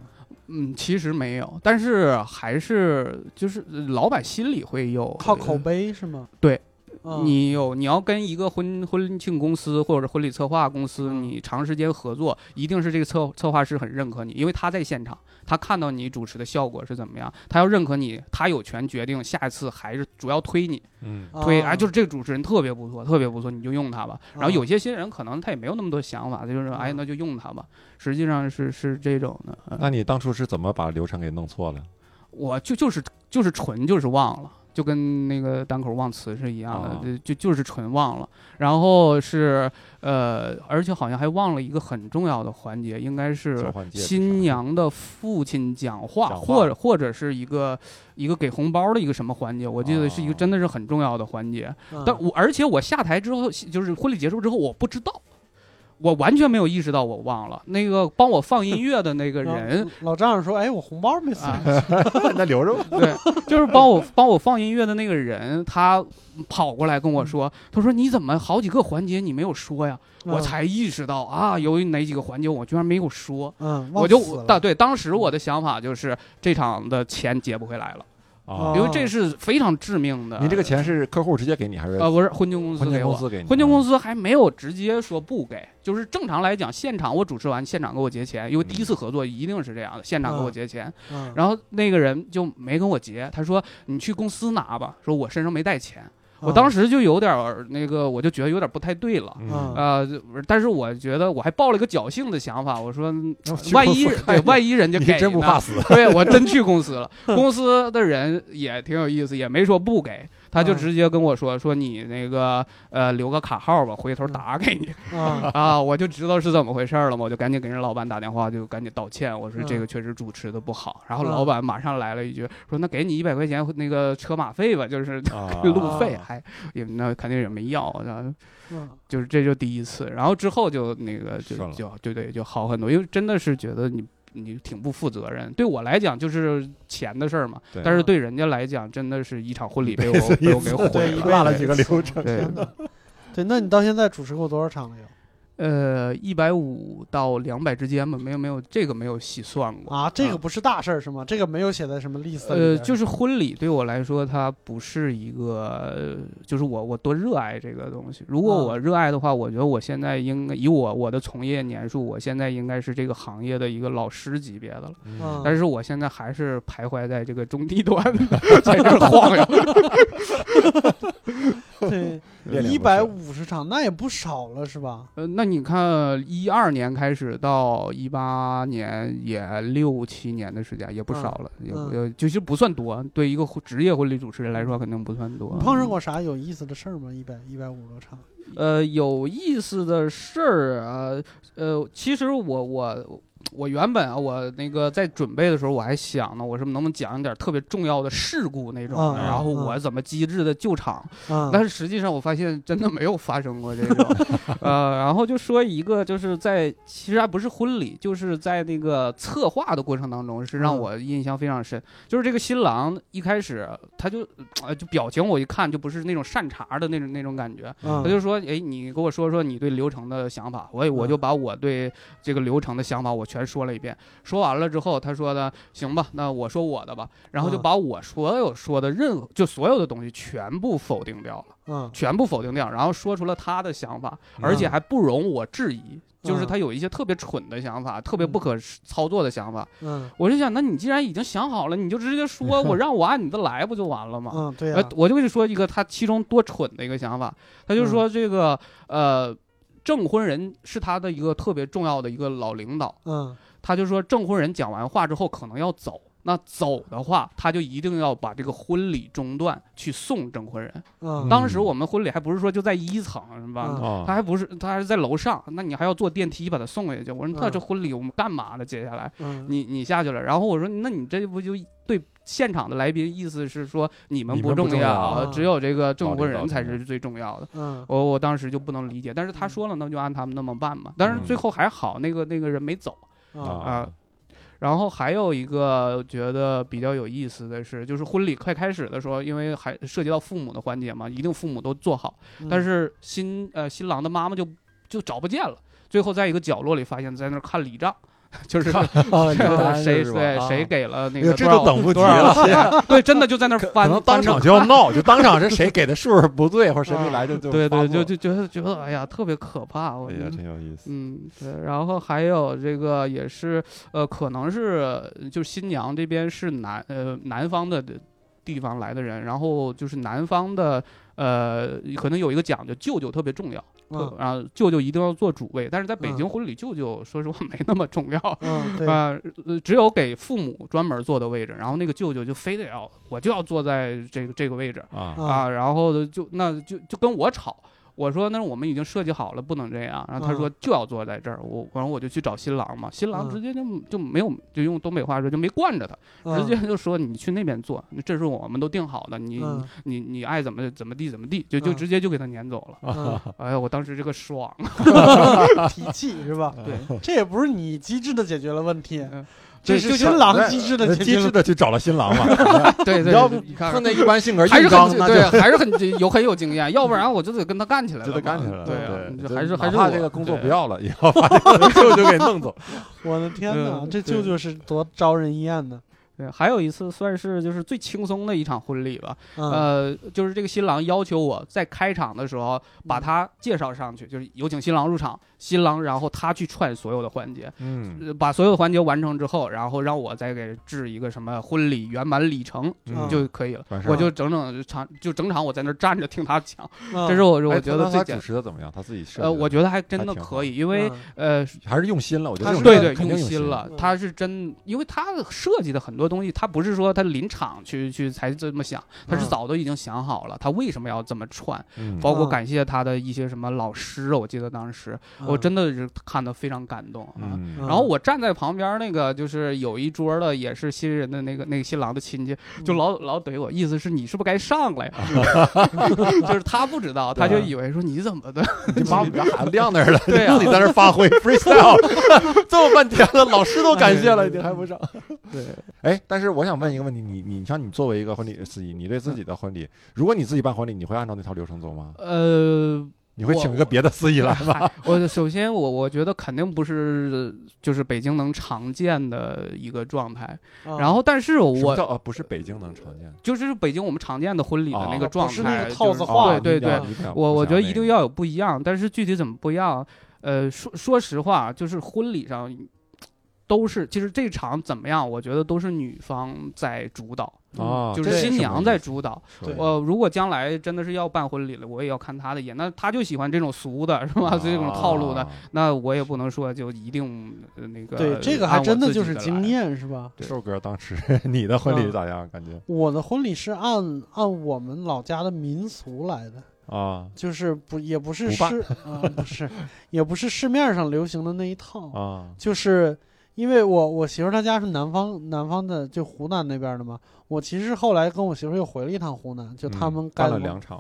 嗯，其实没有，但是还是就是呃老板心里会有靠口碑是吗？对啊，你有你要跟一个婚婚庆公司或者婚礼策划公司，嗯你长时间合作，一定是这个策策划师很认可你，因为他在现场，他看到你主持的效果是怎么样，他要认可你，他有权决定下一次还是主要推你，嗯。推啊哎就是这个主持人特别不错，特别不错，你就用他吧。然后啊有些新人可能他也没有那么多想法，他就是哎嗯。那就用他吧，实际上是是这种的。嗯。那你当初是怎么把流程给弄错了？我就就是就是纯就是忘了，就跟那个单口忘词是一样的，哦就就就是纯忘了。然后是呃，而且好像还忘了一个很重要的环节，应该是新娘的父亲讲话，讲话或者或者是一个一个给红包的一个什么环节，我记得是一个哦真的是很重要的环节。嗯但我而且我下台之后，就是婚礼结束之后，我不知道。我完全没有意识到我忘了那个帮我放音乐的那个人，老丈人说：“哎，我红包没送。啊，那留着吧。对，就是帮我帮我放音乐的那个人，他跑过来跟我说，他说你怎么好几个环节你没有说呀？嗯我才意识到啊，由于哪几个环节我居然没有说。嗯，我就大对，当时我的想法就是这场的钱结不回来了，啊因为这是非常致命的。您这个钱是客户直接给你还是呃不是婚庆公司婚庆给我，公司给你？婚庆公司还没有直接说不给，就是正常来讲，现场我主持完，现场给我结钱，因为第一次合作一定是这样的，现场给我结钱。嗯，然后那个人就没跟我结，他说你去公司拿吧，说我身上没带钱。我当时时就有点儿那个，我就觉得有点不太对了。嗯，呃，但是我觉得我还抱了一个侥幸的想法，我说万一万一人家给呢真不怕死？对我真去公司了，公司的人也挺有意思，也没说不给，他就嗯。直接跟我说说你那个呃留个卡号吧，回头打给你 啊，啊，我就知道是怎么回事了嘛，我就赶紧给人老板打电话，就赶紧道歉，我说嗯这个确实主持的不好，然后嗯。老板马上来了一句说那给你一百块钱那个车马费吧，就是啊路费，还也那肯定也没要，然后嗯。就是这就第一次，然后之后就那个就就就对对就好很多，因为真的是觉得你你挺不负责任。对我来讲就是钱的事儿嘛，但是对人家来讲真的是一场婚礼被我被我给毁了。落了几个流程。对对，那你到现在主持过多少场了有？呃，一百五到两百之间吧，没有没有这个没有细算过。啊，这个不是大事儿是吗？这个没有写在什么 list。呃，就是婚礼对我来说，它不是一个，呃就是我我多热爱这个东西。如果啊我热爱的话，我觉得我现在应该以我我的从业年数，我现在应该是这个行业的一个老师级别的了。嗯但是我现在还是徘徊在这个中低端，在这晃悠。对一百五十场，那也不少了是吧？呃，那你看，一二年开始到一八年，也六七年的时间，也不少了，也不嗯也就是不算多。对一个婚职业婚礼主持人来说，肯定不算多你。碰上过啥有意思的事儿吗？一百一百五十多场，呃，有意思的事儿啊，呃，其实我我我原本啊，我那个在准备的时候，我还想呢，我说能不能讲一点特别重要的事故那种，然后嗯我怎么机智的救场。啊，但是实际上我发现真的没有发生过这种，呃，然后就说一个就是在其实还不是婚礼，就是在那个策划的过程当中是让嗯。我印象非常深，就是这个新郎一开始他就呃就表情我一看就不是那种善茬的那种那种感觉，嗯。他就说，哎，你给我说说你对流程的想法，我也我就把我对这个流程的想法我全说了一遍，说完了之后，他说的行吧，那我说我的吧，然后就嗯把我所有说的任何就所有的东西全部否定掉了。嗯全部否定掉，然后说出了他的想法，而且还不容我质疑，就是嗯他有一些特别蠢的想法，特别不可操作的想法。嗯我就想，那你既然已经想好了，你就直接说，我 让我按你的来不就完了吗？嗯，对我就跟你说一个他其中多蠢的一个想法，他就说这个、呃，证婚人是他的一个特别重要的一个老领导，嗯他就说证婚人讲完话之后可能要走。那走的话，他就一定要把这个婚礼中断，去送证婚人。嗯当时我们婚礼还不是说就在一层是吧？他还不是，他还是在楼上，那你还要坐电梯把他送下去。我说那嗯这婚礼我们干嘛呢？接下来嗯，你你下去了，然后我说那你这不就对现场的来宾意思是说你们不重重要只有这个证婚人才是最重要的。嗯我我当时就不能理解，但是他说了，那就按他们那么办嘛。但是最后还好，那个那个人没走。啊啊然后还有一个觉得比较有意思的是，就是婚礼快开始的时候，因为还涉及到父母的环节嘛，一定父母都做好。嗯但是新呃新郎的妈妈就就找不见了，最后在一个角落里发现，在那儿看礼账，就是啊，你的答案谁对谁给了那个多少都等不及了？对，真的就在那儿可翻，能当场就要闹，就当场是谁给的数不对，或者谁没来就就对对，就就觉得觉得哎呀特别可怕，我觉得真有意思。嗯，对，然后还有这个也是，呃，可能是就是新娘这边是南呃南方的地方来的人，然后就是南方的，呃，可能有一个讲究，舅舅特别重要，嗯。然后舅舅一定要做主位，但是在北京嗯。婚礼，舅舅说实话没那么重要。嗯，对，啊、呃，只有给父母专门坐的位置，然后那个舅舅就非得要，我就要坐在这个这个位置啊，然后就那就就跟我吵，我说那我们已经设计好了，不能这样，然后他说嗯。就要坐在这儿，我然后我就去找新郎嘛，新郎嗯。直接就就没有就用东北话说就没惯着他，直接就说你去那边坐，这是我们都定好的，你嗯。你你爱怎么怎么地怎么地，就就嗯。直接就给他撵走了。嗯。哎呀，我当时这个爽，提气是吧？对，这也不是你机智的解决了问题嗯，这就是就新郎机智的机。智的去找了新郎嘛。对对，你看碰见一般性格还是，很对，还是很有很有经验，要不然我就得跟他干起来了嘛，就得干起来了。对还是还是怕这个工作不要了，也要把这个舅舅给弄走。我的天哪，嗯这舅舅是多招人厌呢。对，还有一次算是就是最轻松的一场婚礼吧。嗯呃，就是这个新郎要求我在开场的时候把嗯他介绍上去，就是有请新郎入场，新郎然后他去串所有的环节，嗯。呃把所有的环节完成之后，然后让我再给制一个什么婚礼圆满礼程嗯。就可以了。我就整整场就整场我在那儿站着听他讲，嗯这是我我哎觉得最简主。持的怎么样？他自己设呃，我觉得还真的可以，因为嗯。呃，还是用心了。我觉得对对，用心了嗯。他是真，因为他设计的很多东西，他不是说他临场去去才这么想，他是嗯早都已经想好了，他为什么要这么串，嗯。包括嗯感谢他的一些什么老师，我记得当时我嗯真的是看得非常感动啊。嗯嗯然后我站在旁边那个，就是有一桌的，也是新人的那个那个新郎的亲戚，就老老怼我，意思是你是不是该上来呀？就是他不知道，他就以为说你怎么的，你把我们家孩子晾那儿了，对啊自己在那儿发挥 freestyle，这么半天了，老师都感谢了，你还不上？对，哎，但是我想问一个问题，你你像你作为一个婚礼司仪，你对自己的婚礼，如果你自己办婚礼，你会按照那套流程走吗？呃，你会请一个别的司仪来吗？嗨 我首先我我觉得肯定不是就是北京能常见的一个状态，嗯然后但是我叫呃不是北京能常见？就是北京我们常见的婚礼的那哦个状不是那态，个套子就是化对对对我我觉得一定。要有不一样，但是具体怎么不一样，呃，说说实话，就是婚礼上都是，其实这场怎么样，我觉得都是女方在主导，就是新娘在主导。我如果将来真的是要办婚礼了，我也要看她的眼，那她就喜欢这种俗的，是吧？这种套路的，啊那我也不能说就一定呃那个。对这个还真的就是经。验是吧？对瘦哥，当时你的婚礼嗯咋样？感觉我的婚礼是按按我们老家的民俗来的，啊就是不也不是不办市啊、不是，也不是市面上流行的那一套，啊就是因为我我媳妇她家是南方南方的，就湖南那边的嘛。我其实后来跟我媳妇又回了一趟湖南，就他嗯们该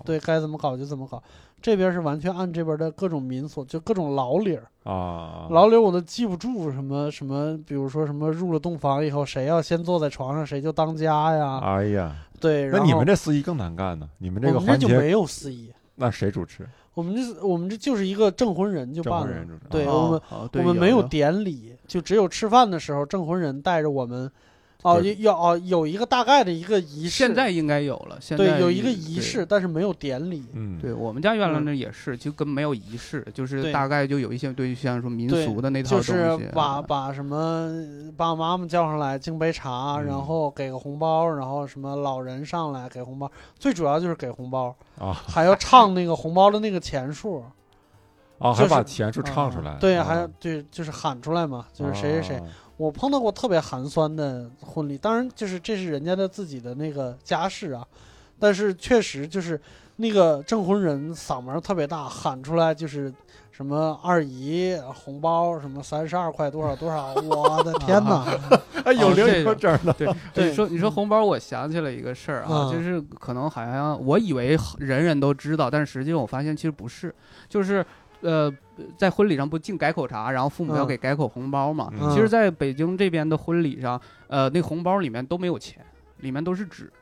对该怎么搞就怎么搞。这边是完全按这边的各种民俗，就各种老理儿，啊，老理儿我都记不住什么什么，比如说什么入了洞房以后，谁要先坐在床上，谁就当家呀。哎呀，对，那你们这司仪更难干呢？你们这个环节就没有司仪，那谁主持？我们这我们这就是一个证婚人就办了对我们我们没有典礼，就只有吃饭的时候，证婚人带着我们，哦，对。要哦有一个大概的一个仪式，现在应该有了，现在对有一个仪式，。但是没有典礼。嗯，对对我们家原来嗯。那也是，就跟没有仪式，就是大概就有一些对像说民俗的那套东西，就是把把什么爸爸妈妈叫上来敬杯茶，嗯。然后给个红包，然后什么老人上来给红包，最主要就是给红包，啊。还要唱那个红包的那个钱数，啊，还是把钱就唱出来。对，啊还对就是喊出来嘛，就是谁谁谁。啊我碰到过特别寒酸的婚礼，当然就是这是人家的自己的那个家事啊，但是确实就是那个证婚人嗓门特别大，喊出来就是什么二姨红包什么三十二块多少多少，我的天哪！哎，有零有整的。对，对你说你说红包，我想起了一个事儿啊，嗯就是可能好像我以为人人都知道，但是实际上我发现其实不是，就是呃，在婚礼上不敬改口茶，然后父母要嗯。给改口红包嘛。嗯。其实，在北京这边的婚礼上，呃，那红包里面都没有钱，里面都是纸，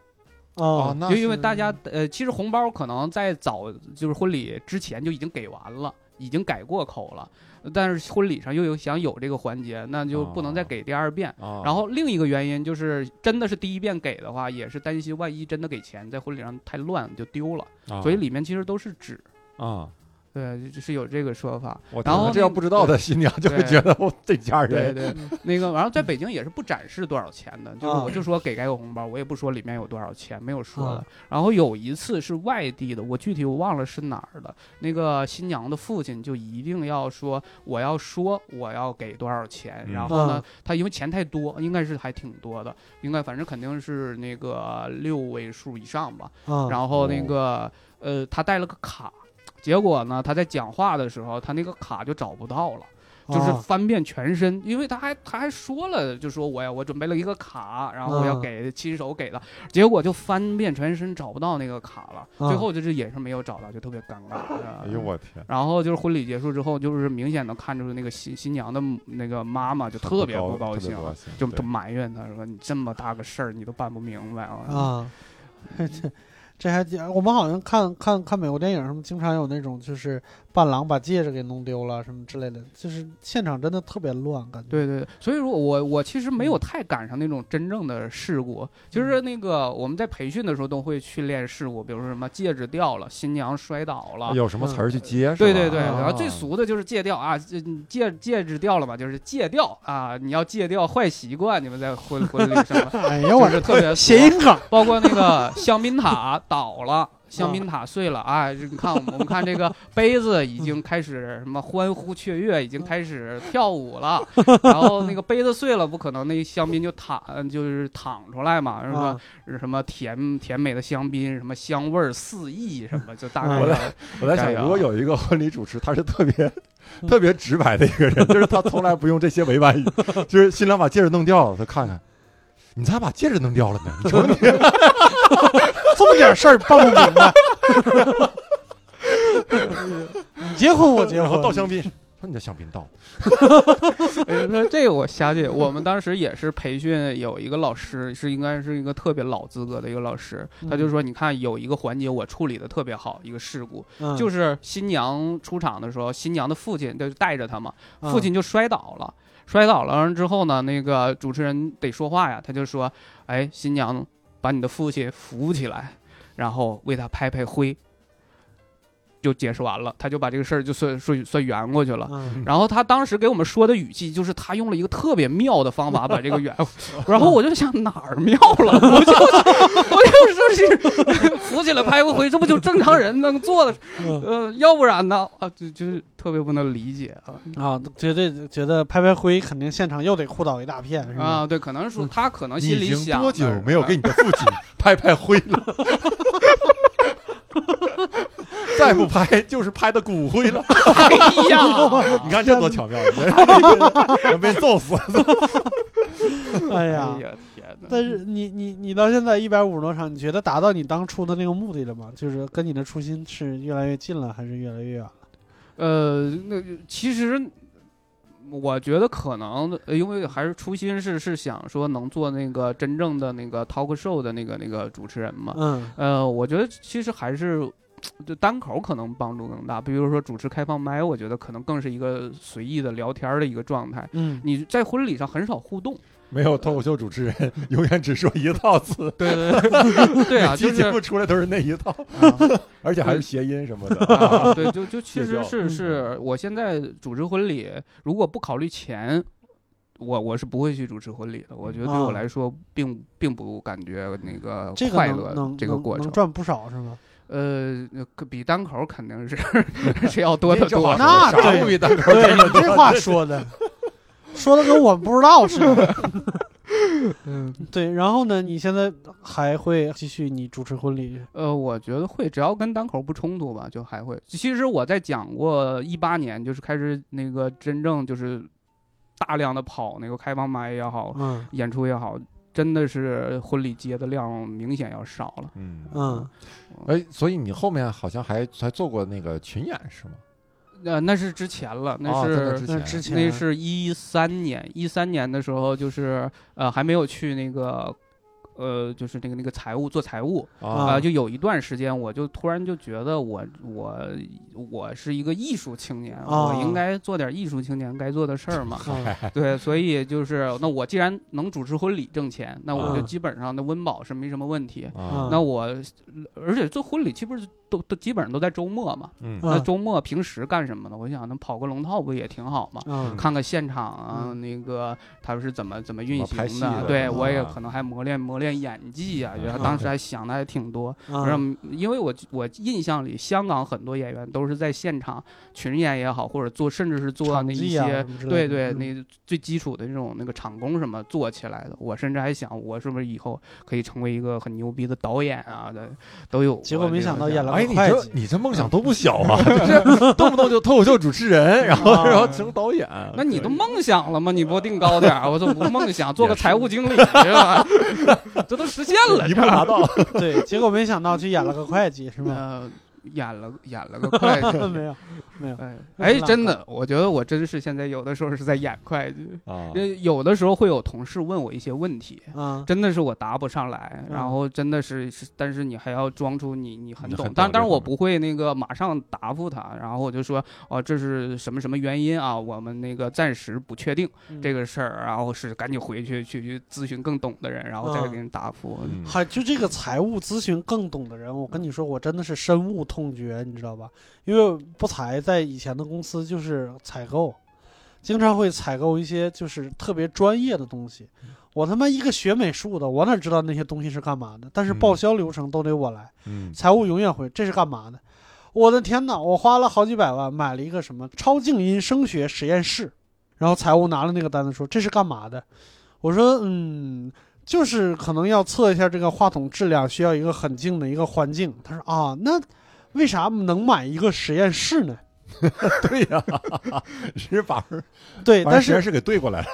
哦，那就因为大家呃，其实红包可能在早就是婚礼之前就已经给完了。已经改过口了，但是婚礼上又有想有这个环节，那就不能再哦。给第二遍。啊，然后另一个原因就是，真的是第一遍给的话，也是担心万一真的给钱在婚礼上太乱就丢了，啊所以里面其实都是纸。啊，对，就是有这个说法。我然后这要不知道的新娘就会觉得我这家对人对，那个，然后在北京也是不展示多少钱的，就是啊我就说给该个红包，我也不说里面有多少钱，没有说的啊。然后有一次是外地的，我具体我忘了是哪儿的，那个新娘的父亲就一定要说我要说我要给多少钱，嗯然后呢啊，他因为钱太多，应该是还挺多的，应该反正肯定是那个六位数以上吧。啊，然后那个呃，他带了个卡，结果呢，他在讲话的时候，他那个卡就找不到了。就是啊翻遍全身，因为他还他还说了，就说我呀，我准备了一个卡，然后我要啊给亲手给的，结果就翻遍全身找不到那个卡了，啊最后就是也是没有找到，就特别尴尬。哎呦我天，然后就是婚礼结束之后，就是明显能看出那个新新娘的那个妈妈就特别不高兴特别，不高兴就就埋怨他说你这么大个事儿你都办不明白啊。啊，这还我们好像看看看美国电影什么，经常有那种就是伴郎把戒指给弄丢了什么之类的，就是现场真的特别乱，感觉。对对，所以说我我其实没有太赶上那种真正的事故，就是那个我们在培训的时候都会训练事故，比如说什么戒指掉了，新娘摔倒了。有什么词儿去接是吧？对对对，啊然后最俗的就是戒掉啊，这戒戒指掉了嘛，就是戒掉啊，你要戒掉坏习惯，你们在婚婚礼上嘛，哎呀，我就是特别谐音梗包括那个香槟塔倒了。香槟塔碎了啊！这你看，我们我们看这个 杯子已经开始什么欢呼雀跃，已经开始跳舞了。然后那个杯子碎了，不可能那香槟就淌就是淌出来嘛，是吧？什么甜甜美的香槟，什么香味儿四溢，什么就大概我在我在想，如果有一个婚礼主持，他是特别 特别直白的一个人，就是他从来不用这些委婉语，就是新郎把戒指弄掉了，他看看，你咋把戒指弄掉了呢？你瞅你，这么点事儿办不明白。你结婚我结然后婚，倒香槟，说你的香槟倒，哎那这个我瞎解，我们当时也是培训有一个老师，是应该是一个特别老资格的一个老师，他就说，你看有一个环节我处理的特别好，一个事故，嗯。就是新娘出场的时候，新娘的父亲就带着她嘛，嗯。父亲就摔倒了。摔倒了完之后呢，那个主持人得说话呀，他就说：“哎，新娘，把你的父亲扶起来，然后为他拍拍灰。”就解释完了，他就把这个事儿就算算算圆过去了。嗯然后他当时给我们说的语气，就是他用了一个特别妙的方法把这个圆，然后我就想哪儿妙了？我就我就说是扶起来拍个回，这不就正常人能做的？嗯呃，要不然呢？啊，就就是特别不能理解啊啊，绝对觉得拍拍灰肯定现场又得哭倒一大片，是吧？啊！对，可能说他可能心里想多久没有给你的父亲拍拍灰了？再不拍就是拍的骨灰了。哎呀，你看这多巧妙，人人被揍死。哎哎呀。呀天哪！但是你你你到现在一百五十多场，你觉得达到你当初的那个目的了吗？就是跟你的初心是越来越近了，还是越来越远了？呃，那其实我觉得可能，呃因为还是初心是是想说能做那个真正的那个 talk show 的那个那个主持人嘛。嗯呃，我觉得其实还是。就单口可能帮助更大，比如说主持开放麦，我觉得可能更是一个随意的聊天的一个状态。嗯，你在婚礼上很少互动，没有脱口秀主持人永远只说一套词，对对对，对啊，每就是期节目出来都是那一套，啊而且还是谐音什么的。啊，对，就就 其实是是我现在主持婚礼，如果不考虑钱，我我是不会去主持婚礼的。我觉得对我啊来说，并并不感觉那个这个快乐能能这个过程。能能赚不少是吗？呃，可比单口肯定是 是要多得多。那说的啥对不比单口对你这话说的，说的跟我不知道似的。嗯，对，然后呢，你现在还会继续你主持婚礼？呃，我觉得会，只要跟单口不冲突吧，就还会。其实我在讲过一八年，就是开始那个真正就是大量的跑那个开放麦也好，嗯演出也好，真的是婚礼接的量明显要少了。嗯，嗯哎，所以你后面好像还还做过那个群演是吗？呃，那是之前了，那是、之前那是一三年，一三年的时候，就是呃还没有去那个。呃，就是那个那个财务做财务啊、啊就有一段时间，我就突然就觉得我我我是一个艺术青年，啊我应该做点艺术青年该做的事儿嘛。嗯对，所以就是那我既然能主持婚礼挣钱，那我就啊基本上的温饱是没什么问题。啊那我，而且做婚礼岂不是都都基本上都在周末嘛。那周末平时干什么呢？我想那跑个龙套不也挺好嘛？嗯看看现场啊，嗯那个他是怎么怎么运行戏的对我也啊可能还磨练磨练演技啊，觉得嗯当时还想的还挺多。因为我我印象里，香港很多演员都是在现场群演也好，或者做甚至是做那一些对对，嗯那最基础的那种那个场工什么做起来的。我甚至还想，我是不是以后可以成为一个很牛逼的导演啊的，都有。结果没想到演了哎，你这你这梦想都不小啊，就是动不动就脱口秀主持人，然后啊然后成导演，那你都梦想了吗？你不定高点儿，我说不梦想，做个财务经理是吧？这都实现了，一步达到，对，结果没想到去演了个会计，是吧？呃，演了演了个会计，没有，没有，哎那哎，真的，我觉得我真是现在有的时候是在演会计，啊呃，有的时候会有同事问我一些问题，嗯，真的是我答不上来，嗯然后真的是是，但是你还要装出你你很懂，但但是我不会那个马上答复他，然后我就说哦这是什么什么原因啊，我们那个暂时不确定嗯。这个事儿，然后是赶紧回去去去咨询更懂的人，然后再嗯给你答复。嗯。还就这个财务咨询更懂的人，我跟你说，我真的是深恶痛绝，你知道吧？因为不才在以前的公司就是采购，经常会采购一些就是特别专业的东西。我他妈一个学美术的，我哪知道那些东西是干嘛的？但是嗯报销流程都得我来，嗯财务永远会，这是干嘛的？我的天哪，我花了好几百万买了一个什么超静音声学实验室，然后财务拿了那个单子说这是干嘛的？我说嗯，就是可能要测一下这个话筒质量，需要一个很静的一个环境。他说啊，那为啥能买一个实验室呢？对呀，是把对，但是把实验室给对过来了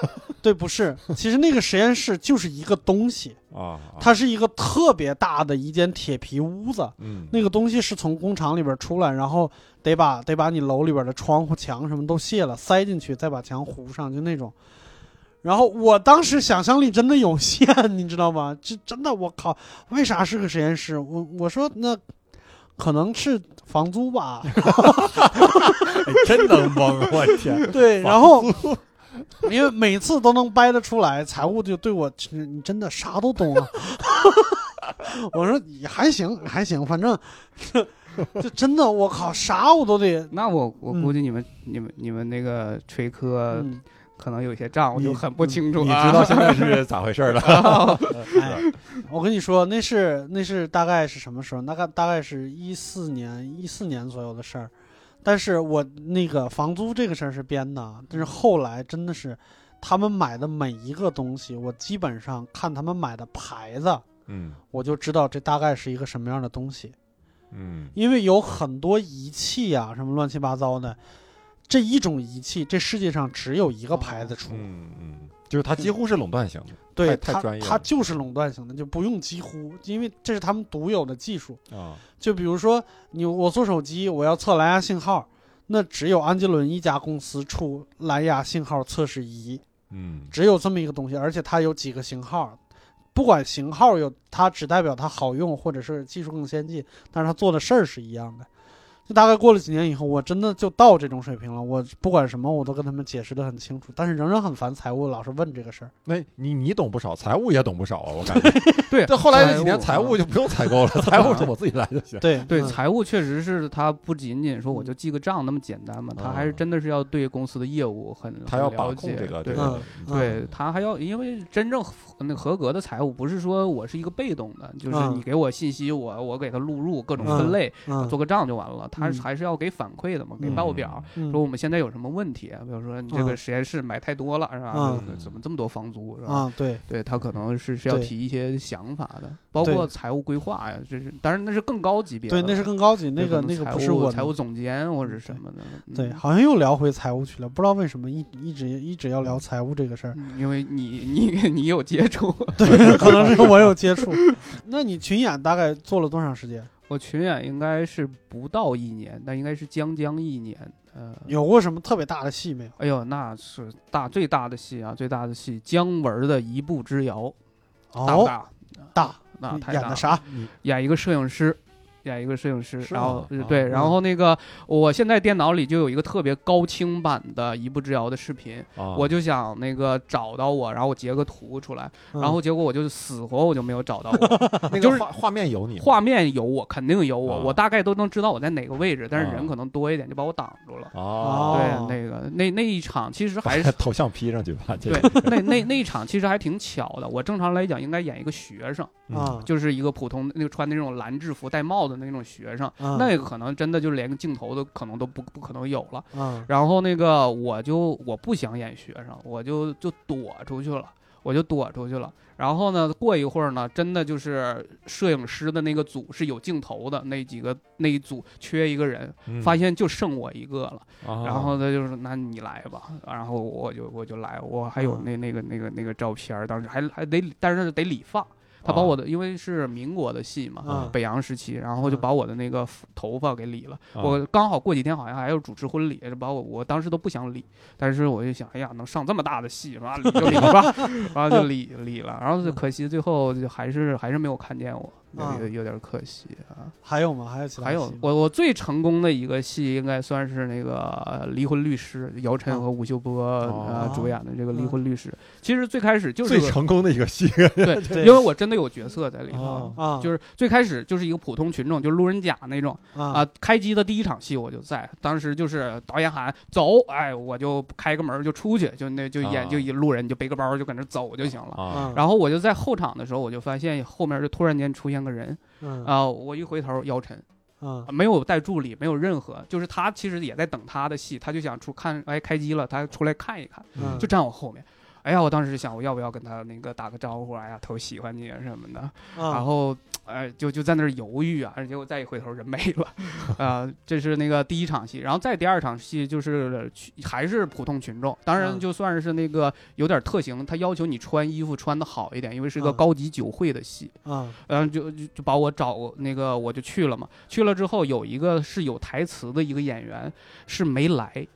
对不是，其实那个实验室就是一个东西，啊，它是一个特别大的一间铁皮屋子，嗯那个东西是从工厂里边出来，然后得把得把你楼里边的窗户、墙什么都卸了，塞进去，再把墙糊上，就那种。然后我当时想象力真的有限，你知道吗？这真的，我靠，为啥是个实验室？我我说那可能是房租吧，哎真能蒙，我天，对，然后。因为每次都能掰得出来，财务就对我，你真的啥都懂啊。我说你还行，还行，反正就真的，我靠，啥我都得。那我我嗯估计你们、你们你们那个锤科嗯，可能有些账我就很不清楚你啊。知道现在是 咋回事了？哎，我跟你说，那是那是大概是什么时候？大概大概是一四年一四年左右的事儿。但是我那个房租这个事儿是编的，但是后来真的是，他们买的每一个东西，我基本上看他们买的牌子，嗯我就知道这大概是一个什么样的东西。嗯因为有很多仪器啊，什么乱七八糟的，这一种仪器，这世界上只有一个牌子出。嗯嗯，就是它几乎是垄断型的，对它太太专业了它就是垄断型的，就不用几乎，因为这是他们独有的技术。啊，就比如说你我做手机，我要测蓝牙信号，那只有安吉伦一家公司出蓝牙信号测试仪，嗯只有这么一个东西，而且它有几个型号。不管型号有，它只代表它好用，或者是技术更先进，但是它做的事儿是一样的。就大概过了几年以后，我真的就到这种水平了。我不管什么，我都跟他们解释的很清楚，但是仍然很烦财务老是问这个事儿。那你你懂不少，财务也懂不少啊，我感觉。对这后来这几年财务就不用采购了，财务是我自己来就行。对对，嗯财务确实是他不仅仅说我就记个账那么简单嘛，他还是真的是要对公司的业务很他要把控这个，对嗯对，他还要，因为真正合那合格的财务不是说我是一个被动的，就是嗯你给我信息，我我给他录入各种嗯分类，嗯做个账就完了。他嗯还是要给反馈的嘛，给嗯报表，嗯说我们现在有什么问题，比如说你这个嗯实验室买太多了，是吧？怎么这么多房租，是吧？啊，对，对他可能是是要提一些想法的，包括财务规划呀，这是当然那是更高级别的对，那是更高级，那个那个不是我财务总监或者什么的，对，嗯好像又聊回财务去了，不知道为什么一一直一直要聊财务这个事儿，嗯因为你你你有接触，对，可能是我有接触。那你群演大概做了多长时间？我群演应该是不到一年，但应该是将将一年。呃，有过什么特别大的戏没有？哎呦，那是大最大的戏啊，最大的戏，姜文的《一步之遥》，大不哦，大？大，那太大了。演的啥？演一个摄影师，演一个摄影师，然后对，然后那个我现在电脑里就有一个特别高清版的《一步之遥》的视频，啊。我就想那个找到我，然后我截个图出来，嗯。然后结果我就死活我就没有找到 我，那就是个画画面有你画面有我肯定有我，啊。我大概都能知道我在哪个位置，但是啊。人可能多一点就把我挡住了。哦，对，那个那那一场其实还是把头像 P 上去吧，对，那那那一场其实还挺巧的。我正常来讲应该演一个学生，嗯。啊就是一个普通那个穿那种蓝制服戴帽子的那种学生，啊那个可能真的就连个镜头都可能都不不可能有了。啊然后那个我就我不想演学生，我就就躲出去了，我就躲出去了。然后呢，过一会儿呢，真的就是摄影师的那个组是有镜头的，那几个那一组缺一个人，嗯发现就剩我一个了。啊然后他就说：“那你来吧。”然后我就我就来，我还有嗯那那个那个那个照片，当时还还得，但是得理发。他把我的，因为是民国的戏嘛，嗯北洋时期，然后就嗯把我的那个头发给理了。啊。我刚好过几天好像还要主持婚礼，就把我我当时都不想理，但是我就想，哎呀，能上这么大的戏是吧？理就理吧，然后就理理了，然后就可惜最后就还是还是没有看见我，啊有有点可惜啊。还有吗？还有其他还有我我最成功的一个戏，应该算是那个呃离婚律师，姚晨和吴秀波呃哦主演的这个离婚律师。其实最开始就是最成功的一个戏，对，对因为我真的有角色在里头哦。啊，就是最开始就是一个普通群众，就是路人甲那种啊啊。开机的第一场戏我就在，当时就是导演喊走，哎，我就开个门就出去，就那就演啊就一路人就背个包就搁那走就行了。啊啊，然后我就在后场的时候，我就发现后面就突然间出现个人嗯啊，我一回头，姚晨。啊没有带助理，没有任何，就是他其实也在等他的戏，他就想出看，哎，开机了，他出来看一看，嗯就站我后面。哎呀，我当时想，我要不要跟他那个打个招呼？哎呀，他喜欢你啊什么的。然啊后，哎，就就在那儿犹豫啊，结果再一回头人没了。啊，这是那个第一场戏，然后再第二场戏就是还是普通群众，当然嗯就算是那个有点特型，他要求你穿衣服穿的好一点，因为是个嗯高级酒会的戏。啊然后就就就把我找那个我就去了嘛，去了之后有一个是有台词的一个演员是没来，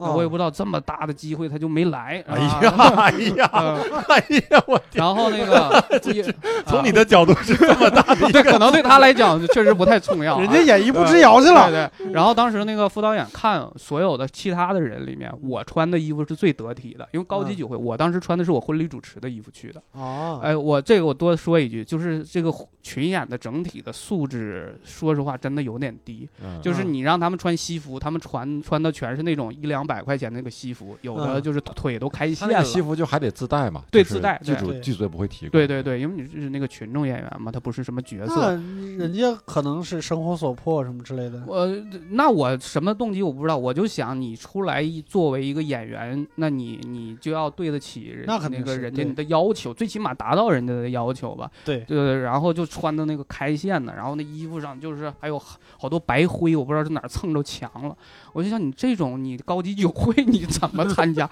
啊我也不知道这么大的机会他就没来。哎啊呀，哎呀，呃 哎呀，我然后那个 从你的角度是这么大的一对，可能对他来讲确实不太重要啊。人家演一步之遥去了对对。然后当时那个副导演看所有的其他的人里面，我穿的衣服是最得体的，因为高级嗯酒会，我当时穿的是我婚礼主持的衣服去的。哦哎，我这个我多说一句，就是这个群演的整体的素质，说实话真的有点低。嗯就是嗯你让他们穿西服，他们穿穿的全是那种一两百块钱那个西服，有的嗯就是腿都开线了。那个西服就还得自带嘛，对自带剧组剧组也不会提供。对对对，因为你是那个群众演员嘛，他不是什么角色。人家可能是生活所迫什么之类的。我那我什么动机我不知道，我就想你出来一作为一个演员，那你你就要对得起人那肯定是对个人家你的要求，最起码达到人家的要求吧。对，对，然后就穿的那个开线的，然后那衣服上就是还有好好多白灰，我不知道是哪儿蹭着墙了。我就想你这种你高级酒会你怎么参加？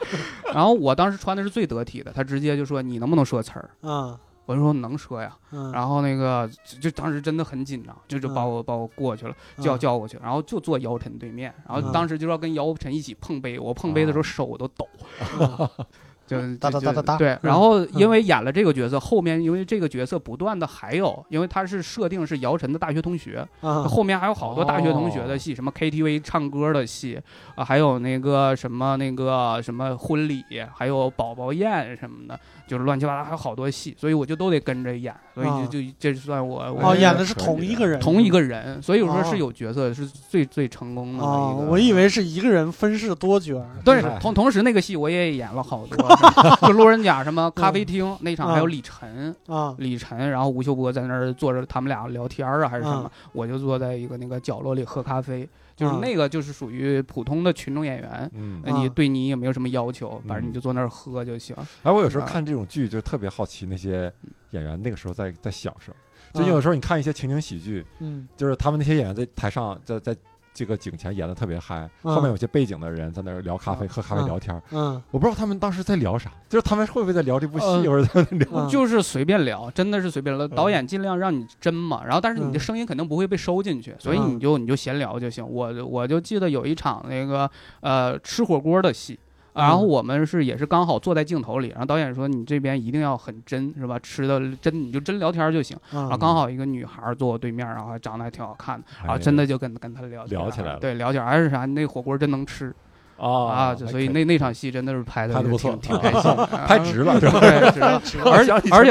然后我当时穿的是最得体的，他直接就说你能不能说词儿？啊我就说能说呀。嗯，然后那个就就当时真的很紧张，就就把我把我过去了，叫嗯叫过去，然后就坐姚晨对面，然后嗯当时就要跟姚晨一起碰杯，我碰杯的时候手都抖。嗯就哒哒哒哒哒。对，嗯然后因为演了这个角色，后面因为这个角色不断的还有，因为他是设定是姚晨的大学同学，啊。后面还有好多大学同学的戏，什么 KTV 唱歌的戏啊，还有那个什么那个什么婚礼，还有宝宝宴什么的，就是乱七八糟还有好多戏，所以我就都得跟着演，所以啊就就这算我我哦，演的是同一个人，同一个人，所以我说哦是有角色是最最成功的。我以为是一个人分饰多角儿。对哎，同同时那个戏我也演了好多，就路人甲什么咖啡厅那场还有嗯李晨，啊李晨，然后吴秀波在那儿坐着，他们俩聊天儿啊，还是什么？嗯我就坐在一个那个角落里喝咖啡，就是嗯那个就是属于普通的群众演员。嗯，那你啊对你也没有什么要求，反正嗯你就坐那儿喝就行。哎，我有时候啊看这种剧就特别好奇那些演员那个时候在在想什么。就啊有时候你看一些情景喜剧，嗯就是他们那些演员在台上在在这个景前演的特别嗨，嗯后面有些背景的人在那儿聊咖啡、嗯喝咖啡、嗯聊天儿。嗯我不知道他们当时在聊啥，就是他们会不会在聊这部戏，呃或者在那聊？嗯就是随便聊，真的是随便聊。导演尽量让你真嘛，然后但是你的嗯声音肯定不会被收进去，所以嗯你就你就闲聊就行。我我就记得有一场那个呃吃火锅的戏。然后我们是也是刚好坐在镜头里，然后导演说你这边一定要很真，是吧？吃的真你就真聊天就行。然后啊，刚好一个女孩坐我对面，然后还长得还挺好看的，然后哎真的就跟跟她聊聊起来。了。对，聊起来，还是啥，那火锅真能吃啊啊，就所以那那场戏真的是拍的拍得不错挺挺开心的，拍直了，是吧？对，直了而且而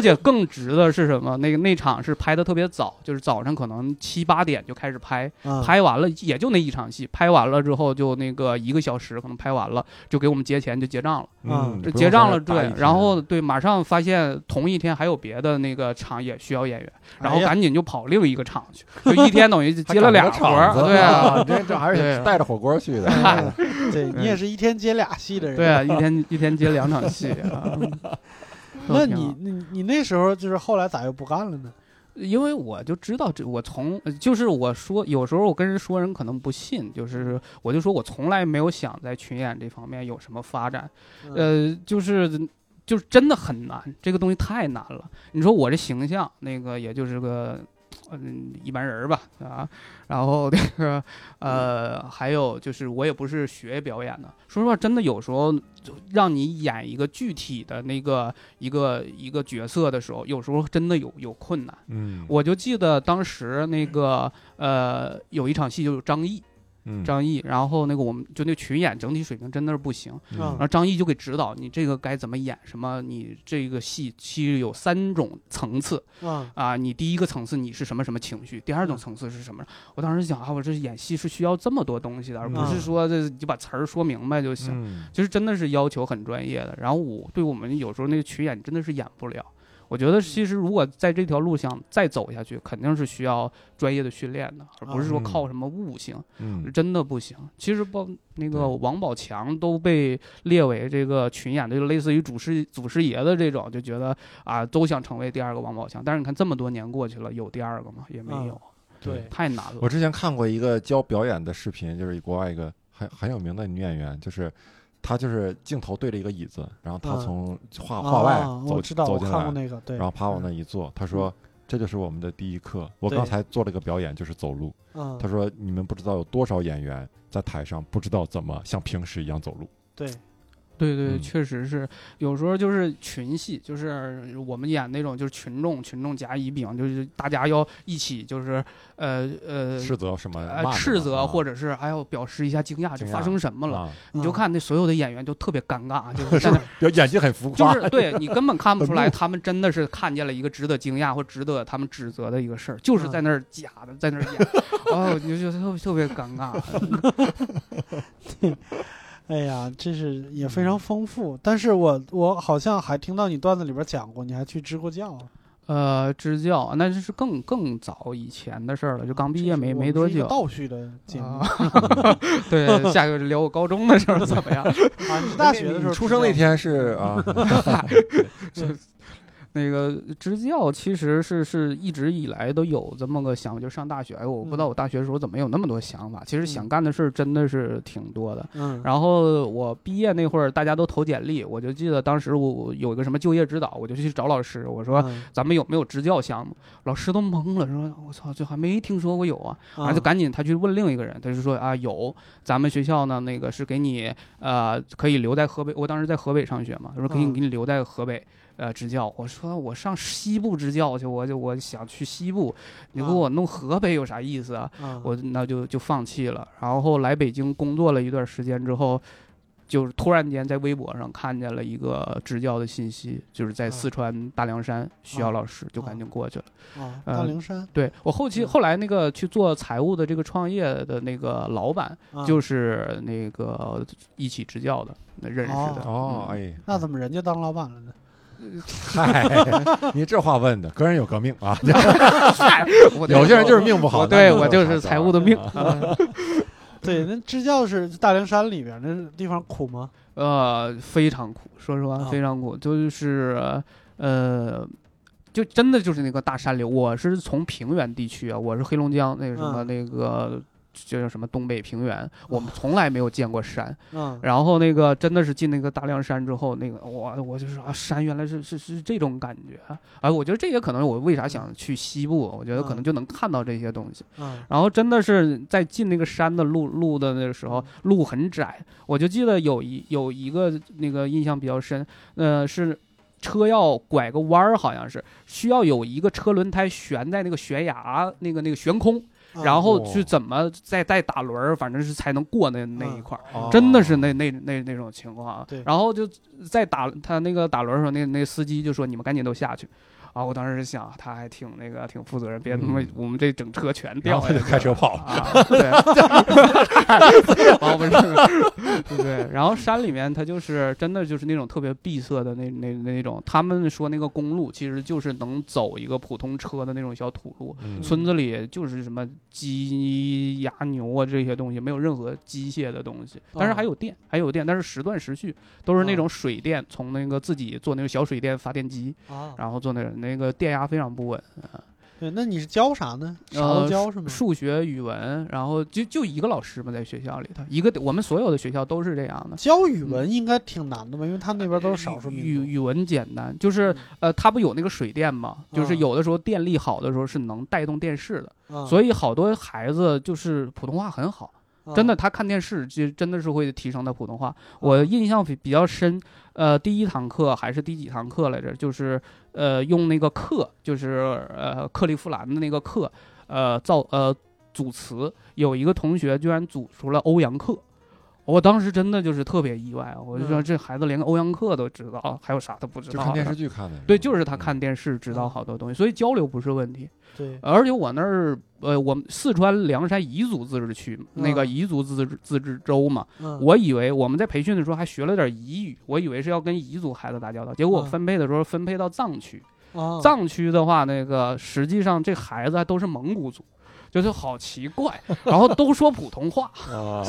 且更值的是什么？那个那场是拍的特别早，就是早上可能七八点就开始拍，啊拍完了也就那一场戏，拍完了之后就那个一个小时可能拍完了，就给我们结钱就结账了，嗯这结账了对然后对，马上发现同一天还有别的那个场也需要演员，然后赶紧就跑另一个场去，就一天等于 就接了俩活儿，对啊，这这还是带着火锅去的。对你也是一天接俩戏的人。对啊，一天一天接两场戏啊。那你你你那时候就是后来咋又不干了呢？因为我就知道这，我从呃就是我说，有时候我跟人说，人可能不信，就是我就说我从来没有想在群演这方面有什么发展，嗯呃，就是就是真的很难，这个东西太难了。你说我这形象，那个也就是个。嗯，一般人儿吧，啊，然后那个，呃，还有就是我也不是学表演的，说实话，真的有时候就让你演一个具体的那个一个一个角色的时候，有时候真的有有困难。嗯，我就记得当时那个呃有一场戏就是张译，嗯张译，然后那个我们就那群演整体水平真的是不行，嗯然后张译就给指导你这个该怎么演，什么你这个戏其实有三种层次嗯啊，你第一个层次你是什么什么情绪，第二种层次是什么？我当时想啊，我这演戏是需要这么多东西的，而不是嗯说这就把词儿说明白就行。嗯其实真的是要求很专业的。然后我对我们有时候那个群演真的是演不了。我觉得其实如果在这条路上再走下去，肯定是需要专业的训练的，而不是说嗯靠什么悟性，嗯真的不行。其实包那个王宝强都被列为这个群演的，就类似于祖师祖师爷的这种，就觉得啊都想成为第二个王宝强。但是你看这么多年过去了，有第二个吗？也没嗯有，对太难了。我之前看过一个教表演的视频，就是国外一个很很有名的女演员，就是她就是镜头对着一个椅子，然后她嗯从画画外啊走走进来，那个，对，然后趴往那一坐，他说。这就是我们的第一课。我刚才做了个表演，就是走路。嗯，她说：“你们不知道有多少演员在台上不知道怎么像平时一样走路。对，对对，嗯确实是，有时候就是群戏，就是我们演那种就是群众，群众甲乙丙，就是大家要一起就是呃呃斥责什么？呃斥责，或者者是还要表示一下惊讶，就发生什么了？啊，你就嗯看那所有的演员就特别尴尬，就是 在那就演技很浮就。是对你根本看不出来，他们真的是看见了一个值得惊讶或值得他们指责的一个事儿，就是在那儿假的，在那儿演，哦，你就觉得特别特别尴尬。哎呀，这是也非常丰富。但是我我好像还听到你段子里边讲过，你还去支过教。呃，支教那就是更更早以前的事儿了，就刚毕业没没多久。倒叙的节目啊，对，下个聊我高中的时候怎么样？啊，你大学的时候出生那天是啊，那个支教其实是是一直以来都有这么个想法，就上大学，哎，我不知道嗯我大学的时候怎么有那么多想法。其实想嗯干的事儿真的是挺多的。嗯，然后我毕业那会儿，大家都投简历，我就记得当时我我有一个什么就业指导，我就去找老师，我说嗯咱们有没有支教项目？老师都懵了，说我操，这还没听说过有啊。然后就啊赶紧他去问另一个人，他就说啊有，咱们学校呢那个是给你呃可以留在河北，我当时在河北上学嘛，他说可以嗯给你留在河北。呃，支教，我说我上西部支教去，我就我想去西部，你给啊我弄河北有啥意思啊？啊我那就就放弃了。然后来北京工作了一段时间之后，就是突然间在微博上看见了一个支教的信息，就是在啊四川大凉山需要啊老师，就赶紧过去了。大凉山对我后期嗯后来那个去做财务的这个创业的那个老板，啊就是那个一起支教的那认识的。哦，嗯，哎，那怎么人家当老板了呢？嗨，你这话问的，个人有革命啊，我有些人就是命不好。对我就是财务的命。对，那支教是大凉山里边，那地方苦吗？呃，非常苦，说实话啊非常苦，就是呃，就真的就是那个大山流。我是从平原地区啊，我是黑龙江那个什么、嗯那个就叫什么东北平原，我们从来没有见过山。嗯，然后那个真的是进那个大凉山之后，那个我我就说啊，山原来是是是这种感觉。啊！我觉得这也可能我为啥想去西部，我觉得可能就能看到这些东西。嗯。然后真的是在进那个山的路路的那个时候，路很窄，我就记得有一有一个那个印象比较深，呃，是车要拐个弯儿，好像是需要有一个车轮胎悬在那个悬崖那个那个悬空，嗯然后哦去怎么再再打轮儿，反正是才能过那那一块儿。哦。真的是那那那那种情况然后就在打他那个打轮儿的时候，那那司机就说：“你们赶紧都下去。”啊，我当时想，他还挺那个，挺负责任，别他妈嗯。我们这整车全掉下去了。就开车跑了。啊，对，啊，不是，对，然后山里面它就是真的就是那种特别闭塞的那那那种，他们说那个公路其实就是能走一个普通车的那种小土路，嗯。村子里就是什么鸡鸭牛啊这些东西，没有任何机械的东西，但是还有电，还有电，但是时断时续，都是那种水电，从那个自己做那个小水电发电机，啊，然后做那个那个电压非常不稳。对，那你是教啥呢？啥都呃教是吗？数学、语文，然后就就一个老师嘛，在学校里头，一个我们所有的学校都是这样的。教语文应该挺难的吧？因为他那边都是少数民族。语语文简单，就是嗯呃，他不有那个水电嘛，就是啊有的时候电力好的时候是能带动电视的，啊所以好多孩子就是普通话很好，啊真的，他看电视就真的是会提升他普通话。我印象比比较深，呃，第一堂课还是第几堂课来着？就是呃，用那个克，就是呃克利夫兰的那个克，呃造呃组词，有一个同学居然组出了欧阳克。我当时真的就是特别意外啊！我就说嗯这孩子连个欧阳克都知道，还有啥都不知道。就看电视剧看的。对，就是他看嗯电视知道嗯好多东西，所以交流不是问题。对，而且我那儿，呃，我们四川凉山彝族自治区，那个嗯彝族自治自治州嘛，嗯我以为我们在培训的时候还学了点彝语，我以为是要跟彝族孩子打交道，结果分配的时候分配到藏区，啊藏区的话，那个实际上这孩子还都是蒙古族。就是好奇怪，然后都说普通话，啊，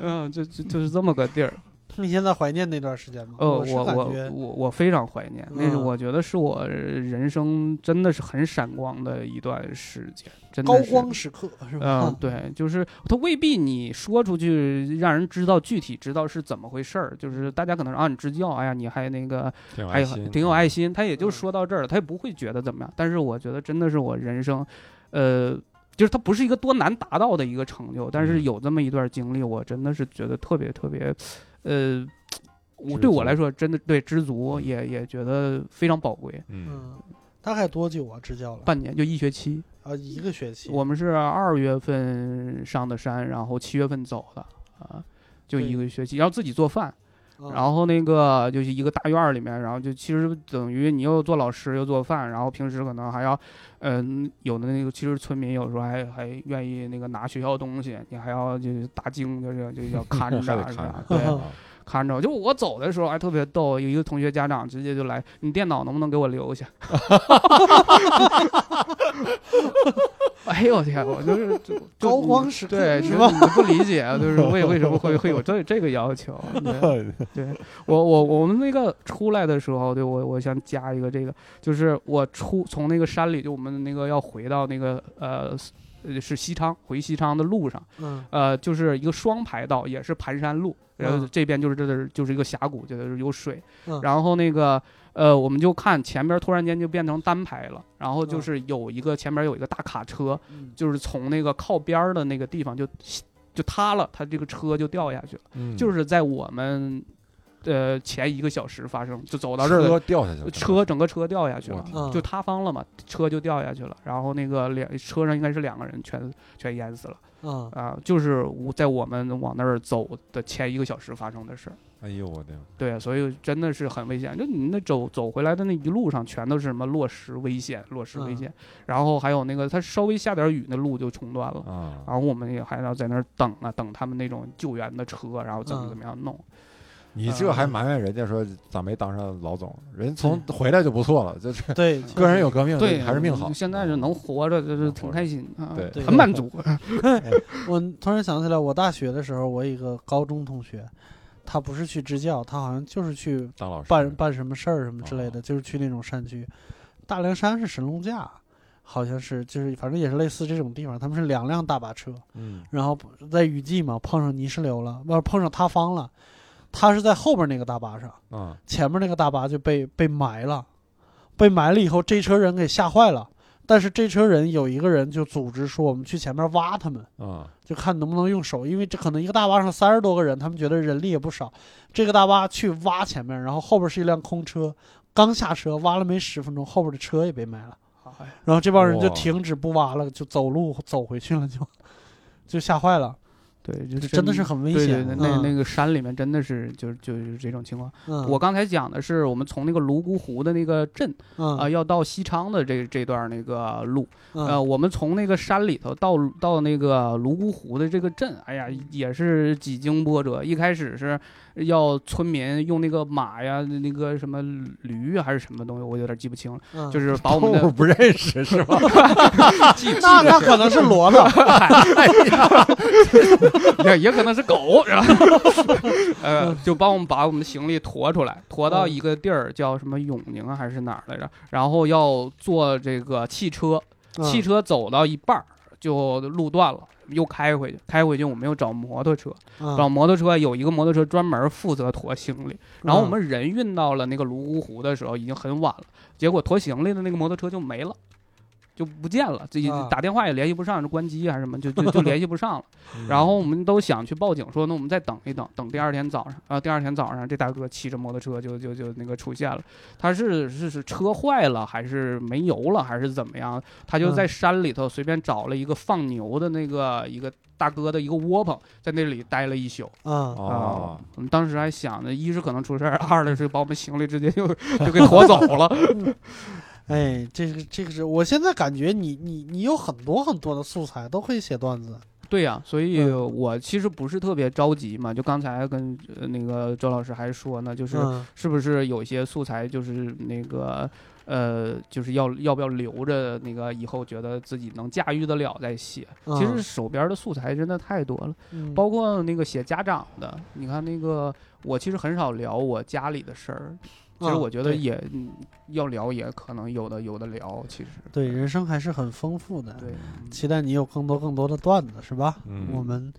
嗯，就就就是这么个地儿。你现在怀念那段时间吗？呃，我我我我非常怀念，那是嗯我觉得是我人生真的是很闪光的一段时间，真的高光时刻是吧？嗯，对，就是他未必你说出去让人知道具体知道是怎么回事儿，就是大家可能说啊你支教，哎呀你还那个还有挺有爱心，他也就嗯说到这儿了，他也不会觉得怎么样。但是我觉得真的是我人生，呃，就是它不是一个多难达到的一个成就，但是嗯有这么一段经历，我真的是觉得特别特别，呃。我对我来说，真的对知足也也觉得非常宝贵。嗯，嗯，大概多久啊？支教了？半年就一学期，啊，一个学期。我们是二月份上的山，然后七月份走的啊，就一个学期，然后自己做饭，啊然后那个就是一个大院儿里面，然后就其实等于你又做老师又做饭，然后平时可能还要，嗯、有的那个其实村民有时候还还愿意那个拿学校东西，你还要就是打经就是就要看着？对，啊看着。就我走的时候还特别逗，有一个同学家长直接就来，你电脑能不能给我留下？哎呦我天，我就是就就高光时刻对，是吧？你不理解，啊就是为为什么会会有这这个要求？对对我我我们那个出来的时候，对我我想加一个这个，就是我出从那个山里，就我们那个要回到那个呃。呃是西昌回西昌的路上，嗯。呃，就是一个双排道，也是盘山路，然后嗯这边就是这是就是一个峡谷，就是有水，嗯。然后那个呃，我们就看前边突然间就变成单排了，然后就嗯是有一个前边有一个大卡车，嗯就是从那个靠边儿的那个地方就就塌了，它这个车就掉下去了，嗯。就是在我们呃前一个小时发生，就走到这儿车掉下去了，车整个车掉下去了就塌方了嘛，车就掉下去了，然后那个两车上应该是两个人全全淹死了嗯啊，就是我在我们往那儿走的前一个小时发生的事儿。哎呦我的，对，所以真的是很危险。就你那走走回来的那一路上，全都是什么落石危险，落石危嗯险。然后还有那个，它稍微下点雨，那路就冲断了。啊，然后我们也还要在那儿等啊，等他们那种救援的车，然后怎么嗯怎么样弄。你这还埋怨人家说咋没当上老总？人从回来就不错了，就是 对，个人有革命，对，还是命好。现在是能活着，就是挺开心啊，很满足。我突然想起来，我大学的时候，我一个高中同学，他不是去支教，他好像就是去当老师办办什么事儿什么之类的，哦就是去那种山区。大凉山是神农架，好像是就是反正也是类似这种地方，他们是两辆大巴车，嗯然后在雨季嘛碰上泥石流了，不是碰上塌方了，他是在后边那个大巴上，啊前面那个大巴就被被埋了，被埋了以后，这车人给吓坏了。但是这车人有一个人就组织说，我们去前面挖他们，啊就看能不能用手，因为这可能一个大巴上三十多个人，他们觉得人力也不少。这个大巴去挖前面，然后后边是一辆空车，刚下车挖了没十分钟，后边的车也被埋了。哎然后这帮人就停止不挖了，就走路走回去了，就就吓坏了。对，就是真的是很危险对对，那嗯那个山里面真的是就就是这种情况。嗯，我刚才讲的是我们从那个泸沽湖的那个镇嗯啊，要到西昌的这这段那个路，嗯呃，我们从那个山里头到到那个泸沽湖的这个镇，哎呀，也是几经波折。一开始是要村民用那个马呀，那个什么驴啊还是什么东西，我有点记不清了，嗯就是把我们的不认识是吧？那那可能是骡子，也也可能是狗，然后？呃，就帮我们把我们的行李驮出来，驮到一个地儿叫什么永宁啊还是哪儿来着？然后要坐这个汽车，嗯汽车走到一半儿就路断了，又开回去，开回去我们又找摩托车，嗯找摩托车有一个摩托车专门负责驮行李，然后我嗯们人运到了那个泸沽湖的时候已经很晚了，结果驮行李的那个摩托车就没了。就不见了，这啊打电话也联系不上，是关机还是什么，就就就联系不上了。嗯然后我们都想去报警，说那我们再等一等，等第二天早上。啊，第二天早上这大哥骑着摩托车就就就那个出现了，他是是是车坏了还是没油了还是怎么样？他就在山里头随便找了一个放牛的那个一个大哥的一个窝棚，在那里待了一宿。嗯哦啊，我们当时还想着，一是可能出事儿，二的是把我们行李直接就就给驮走了。哎，这个这个是我现在感觉你你你有很多很多的素材都可以写段子，对呀、所以嗯我其实不是特别着急嘛。就刚才跟呃那个周老师还说呢，就是嗯是不是有些素材就是那个呃，就是要要不要留着那个以后觉得自己能驾驭得了再写。其实嗯手边的素材真的太多了，嗯包括那个写家长的，你看那个我其实很少聊我家里的事儿。其实嗯我觉得也、嗯要聊，也可能有的有的聊。其实对人生还是很丰富的，对，期待你有更多更多的段子，是吧？嗯我们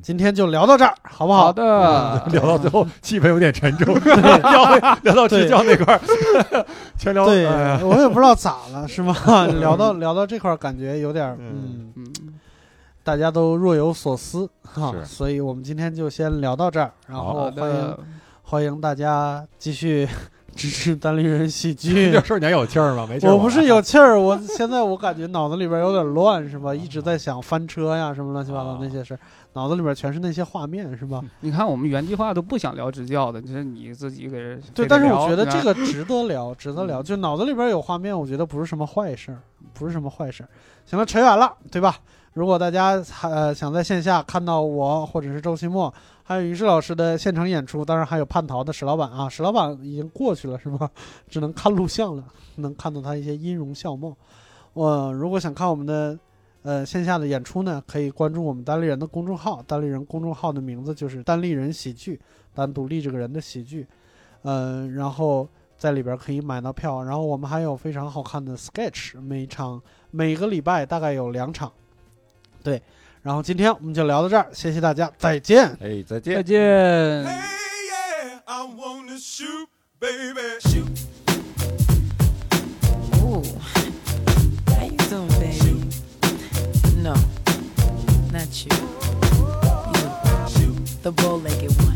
今天就聊到这儿，好不好好？的，聊到最后气氛有点沉重，聊回聊到支教那块儿，全聊对哎呀，我也不知道咋了，是吗？聊到聊到这块儿，感觉有点嗯大家都若有所思哈，是所以我们今天就先聊到这儿，然后好欢迎，欢迎大家继续支持单立人喜剧这。事儿你还有气儿吗？没气儿。我不是有气儿，我 现在我感觉脑子里边有点乱，是吧？一直在想翻车呀，什么乱七八糟那些事儿，脑子里边全是那些画面，是吧？你看我们原计划都不想聊支教的，就是你自己给人对，但是我觉得这个值得聊，值得聊。嗯 就脑子里边有画面，我觉得不是什么坏事儿，不是什么坏事儿。行了，扯远了，对吧？如果大家呃想在线下看到我或者是周奇墨，还有于适老师的现场演出，当然还有叛逃的史老板啊，史老板已经过去了是吧？只能看录像了，能看到他一些音容笑貌。我、如果想看我们的呃线下的演出呢，可以关注我们单立人的公众号，单立人公众号的名字就是单立人喜剧，单独立这个人的喜剧。嗯，然后在里边可以买到票，然后我们还有非常好看的 sketch，每场每个礼拜大概有两场，对。然后今天我们就聊到这儿，谢谢大家，再见。哎，再再见。见。Hey, yeah, I wanna shoot, baby. Shoot. Ooh, how you doing, baby? No, not you. You, the bow-legged one.